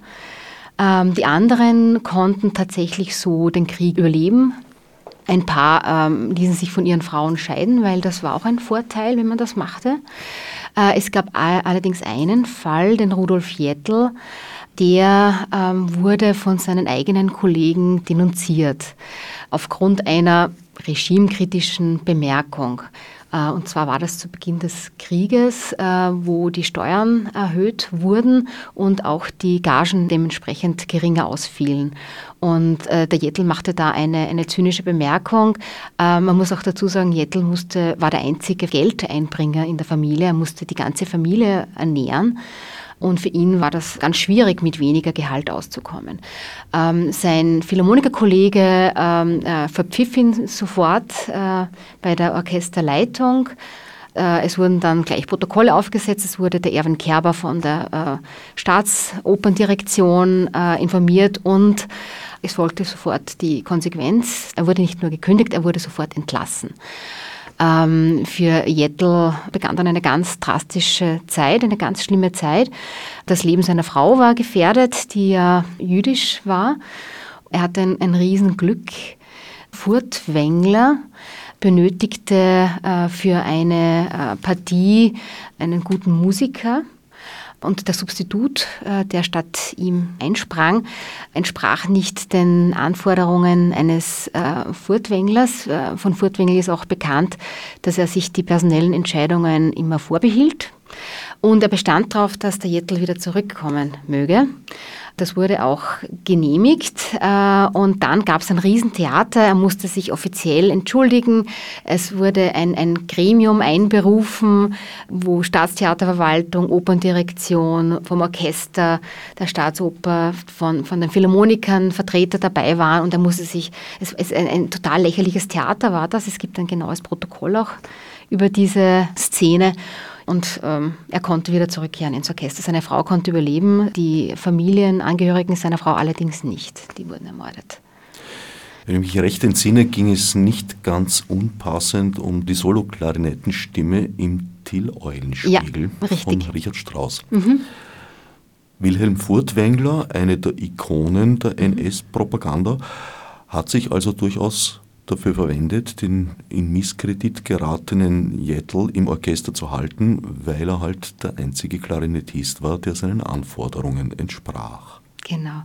Ähm, die anderen konnten tatsächlich so den Krieg überleben. Ein paar ähm, ließen sich von ihren Frauen scheiden, weil das war auch ein Vorteil, wenn man das machte. Äh, es gab allerdings einen Fall, den Rudolf Jettel, der ähm, wurde von seinen eigenen Kollegen denunziert aufgrund einer regimekritischen Bemerkung. Äh, und zwar war das zu Beginn des Krieges, äh, wo die Steuern erhöht wurden und auch die Gagen dementsprechend geringer ausfielen. Und äh, der Jettel machte da eine, eine zynische Bemerkung. Man muss auch dazu sagen, Jettel musste, war der einzige Geldeinbringer in der Familie. Er musste die ganze Familie ernähren. Und für ihn war das ganz schwierig, mit weniger Gehalt auszukommen. Ähm, sein Philharmonikerkollege ähm, äh, verpfiff ihn sofort äh, bei der Orchesterleitung. Äh, es wurden dann gleich Protokolle aufgesetzt. Es wurde der Erwin Kerber von der äh, Staatsoperndirektion äh, informiert und es folgte sofort die Konsequenz. Er wurde nicht nur gekündigt, er wurde sofort entlassen. Ähm, für Jettel begann dann eine ganz drastische Zeit, eine ganz schlimme Zeit. Das Leben seiner Frau war gefährdet, die ja jüdisch war. Er hatte ein, ein Riesenglück. Furtwängler benötigte äh, für eine äh, Partie einen guten Musiker. Und der Substitut, äh, der statt ihm einsprang, entsprach nicht den Anforderungen eines äh, Furtwänglers. Äh, von Furtwängler ist auch bekannt, dass er sich die personellen Entscheidungen immer vorbehielt. Und er bestand darauf, dass der Jettel wieder zurückkommen möge. Das wurde auch genehmigt äh, und dann gab es ein Riesentheater. Er musste sich offiziell entschuldigen. Es wurde ein, ein Gremium einberufen, wo Staatstheaterverwaltung, Operndirektion, vom Orchester der Staatsoper, von, von den Philharmonikern Vertreter dabei waren und er musste sich, es, es ein, ein total lächerliches Theater war das. Es gibt ein genaues Protokoll auch über diese Szene. Und ähm, er konnte wieder zurückkehren ins Orchester. Seine Frau konnte überleben, die Familienangehörigen seiner Frau allerdings nicht. Die wurden ermordet. Wenn ich mich recht entsinne, ging es nicht ganz unpassend um die Solo-Klarinettenstimme im Till-Eulenspiegel ja, von Richard Strauss. Mhm. Wilhelm Furtwängler, eine der Ikonen der NS-Propaganda, hat sich also durchaus dafür verwendet, den in Misskredit geratenen Jettel im Orchester zu halten, weil er halt der einzige Klarinettist war, der seinen Anforderungen entsprach. Genau.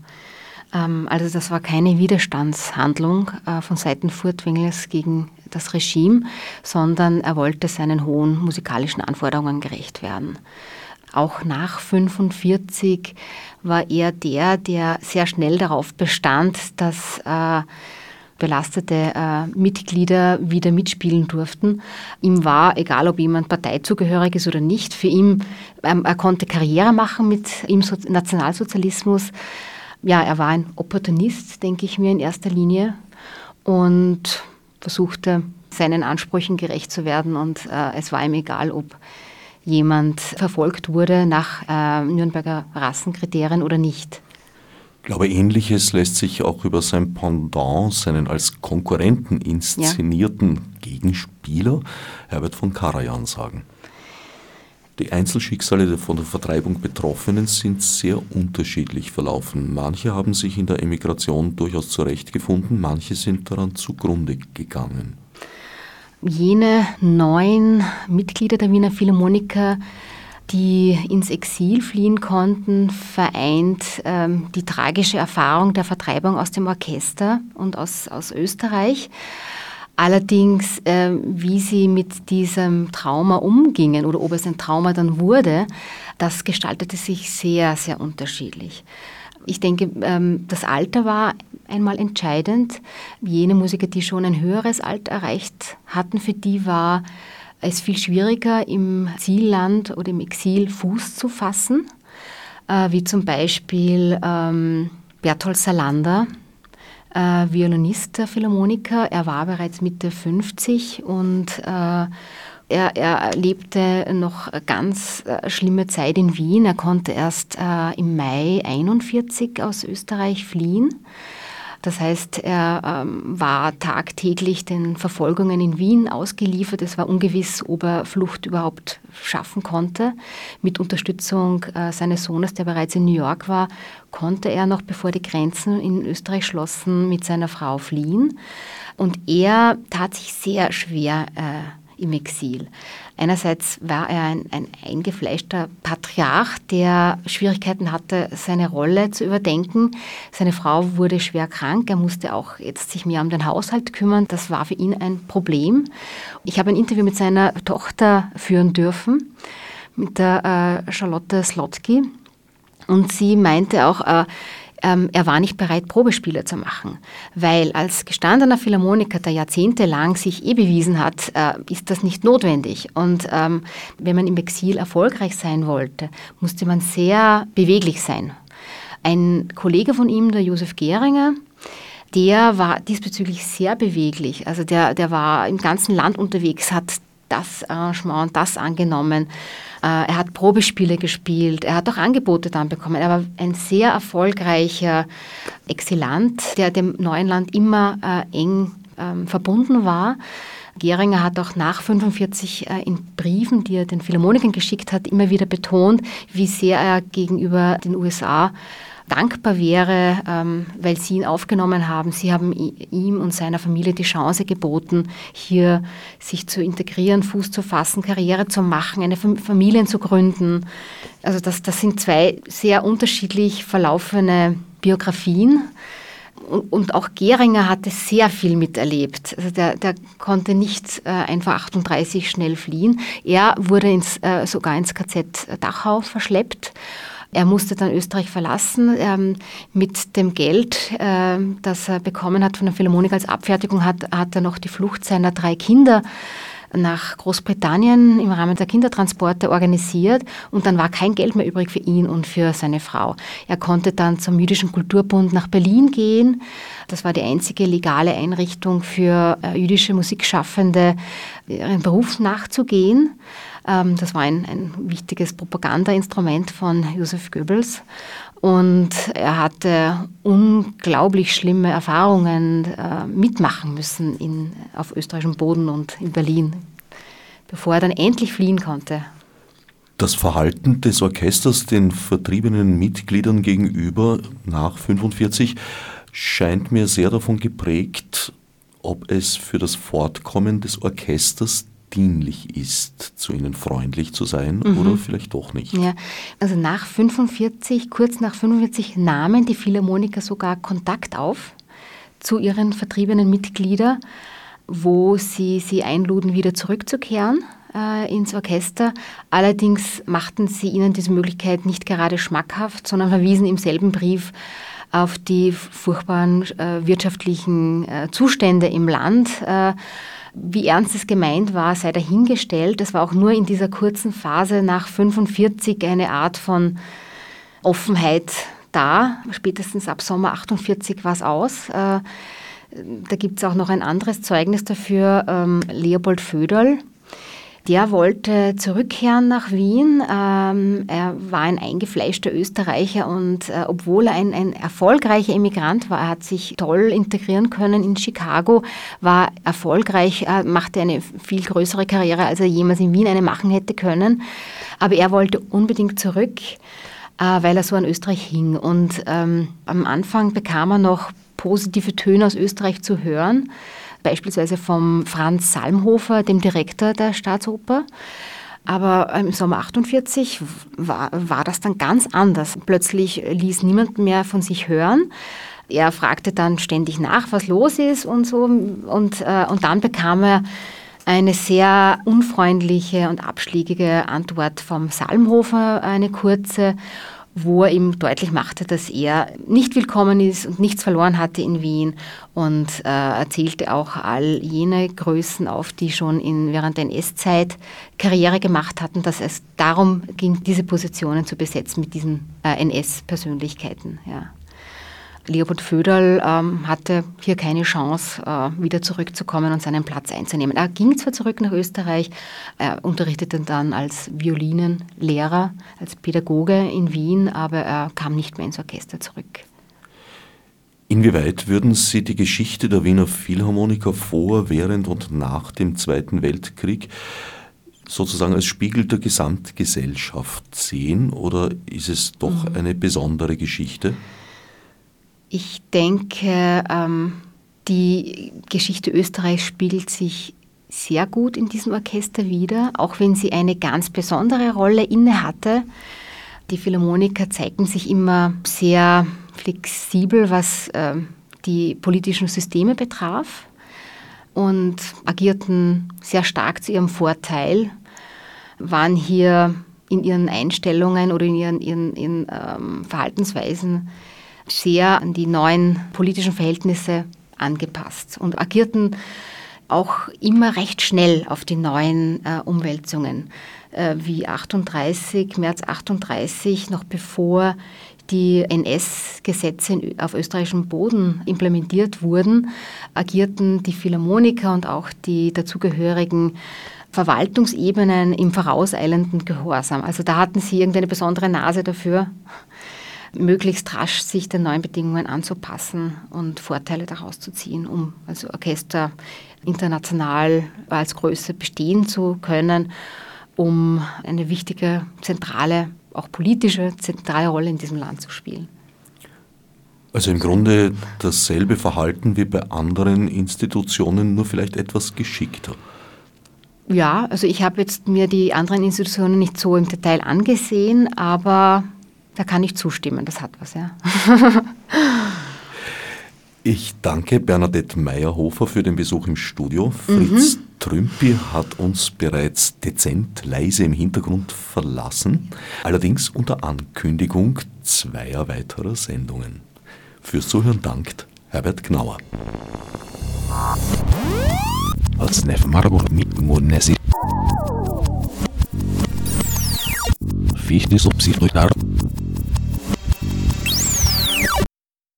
Ähm, also das war keine Widerstandshandlung äh, von Seiten Furtwänglers gegen das Regime, sondern er wollte seinen hohen musikalischen Anforderungen gerecht werden. Auch nach 1945 war er der, der sehr schnell darauf bestand, dass äh, belastete äh, Mitglieder wieder mitspielen durften. Ihm war, egal ob jemand parteizugehörig ist oder nicht, für ihn, ähm, er konnte Karriere machen mit im so Nationalsozialismus. Ja, er war ein Opportunist, denke ich mir in erster Linie und versuchte seinen Ansprüchen gerecht zu werden und äh, es war ihm egal, ob jemand verfolgt wurde nach äh, Nürnberger Rassenkriterien oder nicht. Ich glaube, ähnliches lässt sich auch über sein Pendant, seinen als Konkurrenten inszenierten ja. Gegenspieler Herbert von Karajan sagen. Die Einzelschicksale der von der Vertreibung Betroffenen sind sehr unterschiedlich verlaufen. Manche haben sich in der Emigration durchaus zurechtgefunden, manche sind daran zugrunde gegangen. Jene neun Mitglieder der Wiener Philharmoniker die ins Exil fliehen konnten, vereint ähm, die tragische Erfahrung der Vertreibung aus dem Orchester und aus, aus Österreich. Allerdings, äh, wie sie mit diesem Trauma umgingen oder ob es ein Trauma dann wurde, das gestaltete sich sehr, sehr unterschiedlich. Ich denke, ähm, das Alter war einmal entscheidend. Jene Musiker, die schon ein höheres Alter erreicht hatten, für die war es viel schwieriger, im Zielland oder im Exil Fuß zu fassen, äh, wie zum Beispiel ähm, Berthold Salander, äh, Violinist der Philharmoniker. Er war bereits Mitte 50 und äh, er, er erlebte noch ganz äh, schlimme Zeit in Wien. Er konnte erst äh, im Mai 41 aus Österreich fliehen. Das heißt, er ähm, war tagtäglich den Verfolgungen in Wien ausgeliefert. Es war ungewiss, ob er Flucht überhaupt schaffen konnte. Mit Unterstützung äh, seines Sohnes, der bereits in New York war, konnte er noch, bevor die Grenzen in Österreich schlossen, mit seiner Frau fliehen. Und er tat sich sehr schwer äh, im Exil. Einerseits war er ein, ein eingefleischter Patriarch, der Schwierigkeiten hatte, seine Rolle zu überdenken. Seine Frau wurde schwer krank. Er musste auch jetzt sich mehr um den Haushalt kümmern. Das war für ihn ein Problem. Ich habe ein Interview mit seiner Tochter führen dürfen, mit der äh, Charlotte Slotky. Und sie meinte auch, äh, ähm, er war nicht bereit, Probespiele zu machen, weil als gestandener Philharmoniker, der jahrzehntelang sich eh bewiesen hat, äh, ist das nicht notwendig. Und ähm, wenn man im Exil erfolgreich sein wollte, musste man sehr beweglich sein. Ein Kollege von ihm, der Josef Geringer, der war diesbezüglich sehr beweglich. Also der, der war im ganzen Land unterwegs, hat das Arrangement das angenommen. Äh, er hat Probespiele gespielt, er hat auch Angebote dann bekommen. Er war ein sehr erfolgreicher Exilant, der dem neuen Land immer äh, eng ähm, verbunden war. Geringer hat auch nach 45 äh, in Briefen, die er den Philharmonikern geschickt hat, immer wieder betont, wie sehr er gegenüber den USA dankbar wäre, ähm, weil Sie ihn aufgenommen haben. Sie haben ihm und seiner Familie die Chance geboten, hier sich zu integrieren, Fuß zu fassen, Karriere zu machen, eine Familie zu gründen. Also das, das sind zwei sehr unterschiedlich verlaufene Biografien. Und, auch Geringer hatte sehr viel miterlebt. Also der, der konnte nicht äh, einfach 38 schnell fliehen. Er wurde ins, äh, sogar ins KZ Dachau verschleppt er musste dann Österreich verlassen. Ähm, mit dem Geld, äh, das er bekommen hat von der Philharmonik als Abfertigung, hat, hat er noch die Flucht seiner drei Kinder nach Großbritannien im Rahmen der Kindertransporte organisiert und dann war kein Geld mehr übrig für ihn und für seine Frau. Er konnte dann zum Jüdischen Kulturbund nach Berlin gehen. Das war die einzige legale Einrichtung für äh, jüdische Musikschaffende, ihren Beruf nachzugehen. Ähm, das war ein, ein wichtiges Propagandainstrument von Josef Goebbels. Und er hatte unglaublich schlimme Erfahrungen äh, mitmachen müssen in, auf österreichischem Boden und in Berlin, bevor er dann endlich fliehen konnte. Das Verhalten des Orchesters den vertriebenen Mitgliedern gegenüber nach 1945 scheint mir sehr davon geprägt, ob es für das Fortkommen des Orchesters dienlich ist, zu ihnen freundlich zu sein mhm. oder vielleicht doch nicht. Ja, also nach 45, kurz nach 45 nahmen die Philharmoniker sogar Kontakt auf zu ihren vertriebenen Mitgliedern, wo sie sie einluden, wieder zurückzukehren äh, ins Orchester. Allerdings machten sie ihnen diese Möglichkeit nicht gerade schmackhaft, sondern verwiesen im selben Brief auf die furchtbaren äh, wirtschaftlichen äh, Zustände im Land äh, wie ernst es gemeint war, sei dahingestellt. Es war auch nur in dieser kurzen Phase nach 45 eine Art von Offenheit da. Spätestens ab Sommer 48 war es aus. Äh, da gibt es auch noch ein anderes Zeugnis dafür, ähm, Leopold Föderl, der wollte zurückkehren nach Wien. Ähm, er war ein eingefleischter Österreicher und äh, obwohl er ein, ein erfolgreicher Immigrant war, er hat sich toll integrieren können in Chicago, war erfolgreich, äh, machte eine viel größere Karriere, als er jemals in Wien eine machen hätte können. Aber er wollte unbedingt zurück, äh, weil er so an Österreich hing. Und ähm, am Anfang bekam er noch positive Töne aus Österreich zu hören beispielsweise vom Franz Salmhofer, dem Direktor der Staatsoper. Aber im Sommer 48 war, war das dann ganz anders. Plötzlich ließ niemand mehr von sich hören. Er fragte dann ständig nach, was los ist und so. Und, äh, und dann bekam er eine sehr unfreundliche und abschlägige Antwort vom Salmhofer, eine kurze wo er ihm deutlich machte, dass er nicht willkommen ist und nichts verloren hatte in Wien und äh, erzählte auch all jene Größen auf, die schon in, während der NS-Zeit Karriere gemacht hatten, dass es darum ging, diese Positionen zu besetzen mit diesen äh, NS-Persönlichkeiten. Ja. Leopold Föderl ähm, hatte hier keine Chance, äh, wieder zurückzukommen und seinen Platz einzunehmen. Er ging zwar zurück nach Österreich, er unterrichtete dann als Violinenlehrer, als Pädagoge in Wien, aber er kam nicht mehr ins Orchester zurück. Inwieweit würden Sie die Geschichte der Wiener Philharmoniker vor, während und nach dem Zweiten Weltkrieg sozusagen als Spiegel der Gesamtgesellschaft sehen oder ist es doch mhm. eine besondere Geschichte? Ich denke, ähm, die Geschichte Österreichs spiegelt sich sehr gut in diesem Orchester wieder, auch wenn sie eine ganz besondere Rolle inne hatte. Die Philharmoniker zeigten sich immer sehr flexibel, was äh, die politischen Systeme betraf und agierten sehr stark zu ihrem Vorteil, waren hier in ihren Einstellungen oder in ihren, ihren, ihren ähm, Verhaltensweisen sehr an die neuen politischen Verhältnisse angepasst und agierten auch immer recht schnell auf die neuen äh, Umwälzungen. Äh, wie 38, März 38, noch bevor die NS-Gesetze auf österreichischem Boden implementiert wurden, agierten die Philharmoniker und auch die dazugehörigen Verwaltungsebenen im vorauseilenden Gehorsam. Also da hatten sie irgendeine besondere Nase dafür, möglichst rasch sich den neuen Bedingungen anzupassen und Vorteile daraus zu ziehen, um als Orchester international als Größe bestehen zu können, um eine wichtige, zentrale, auch politische, zentrale Rolle in diesem Land zu spielen. Also im Grunde dasselbe Verhalten wie bei anderen Institutionen, nur vielleicht etwas geschickter. Ja, also ich habe jetzt mir die anderen Institutionen nicht so im Detail angesehen, aber da kann ich zustimmen, das hat was, ja. [laughs] ich danke Bernadette Meyerhofer für den Besuch im Studio. Fritz mhm. Trümpi hat uns bereits dezent leise im Hintergrund verlassen, allerdings unter Ankündigung zweier weiterer Sendungen. Fürs Zuhören dankt Herbert Gnauer. Als Nef Marburg mit Monesi. Fichte subsidiar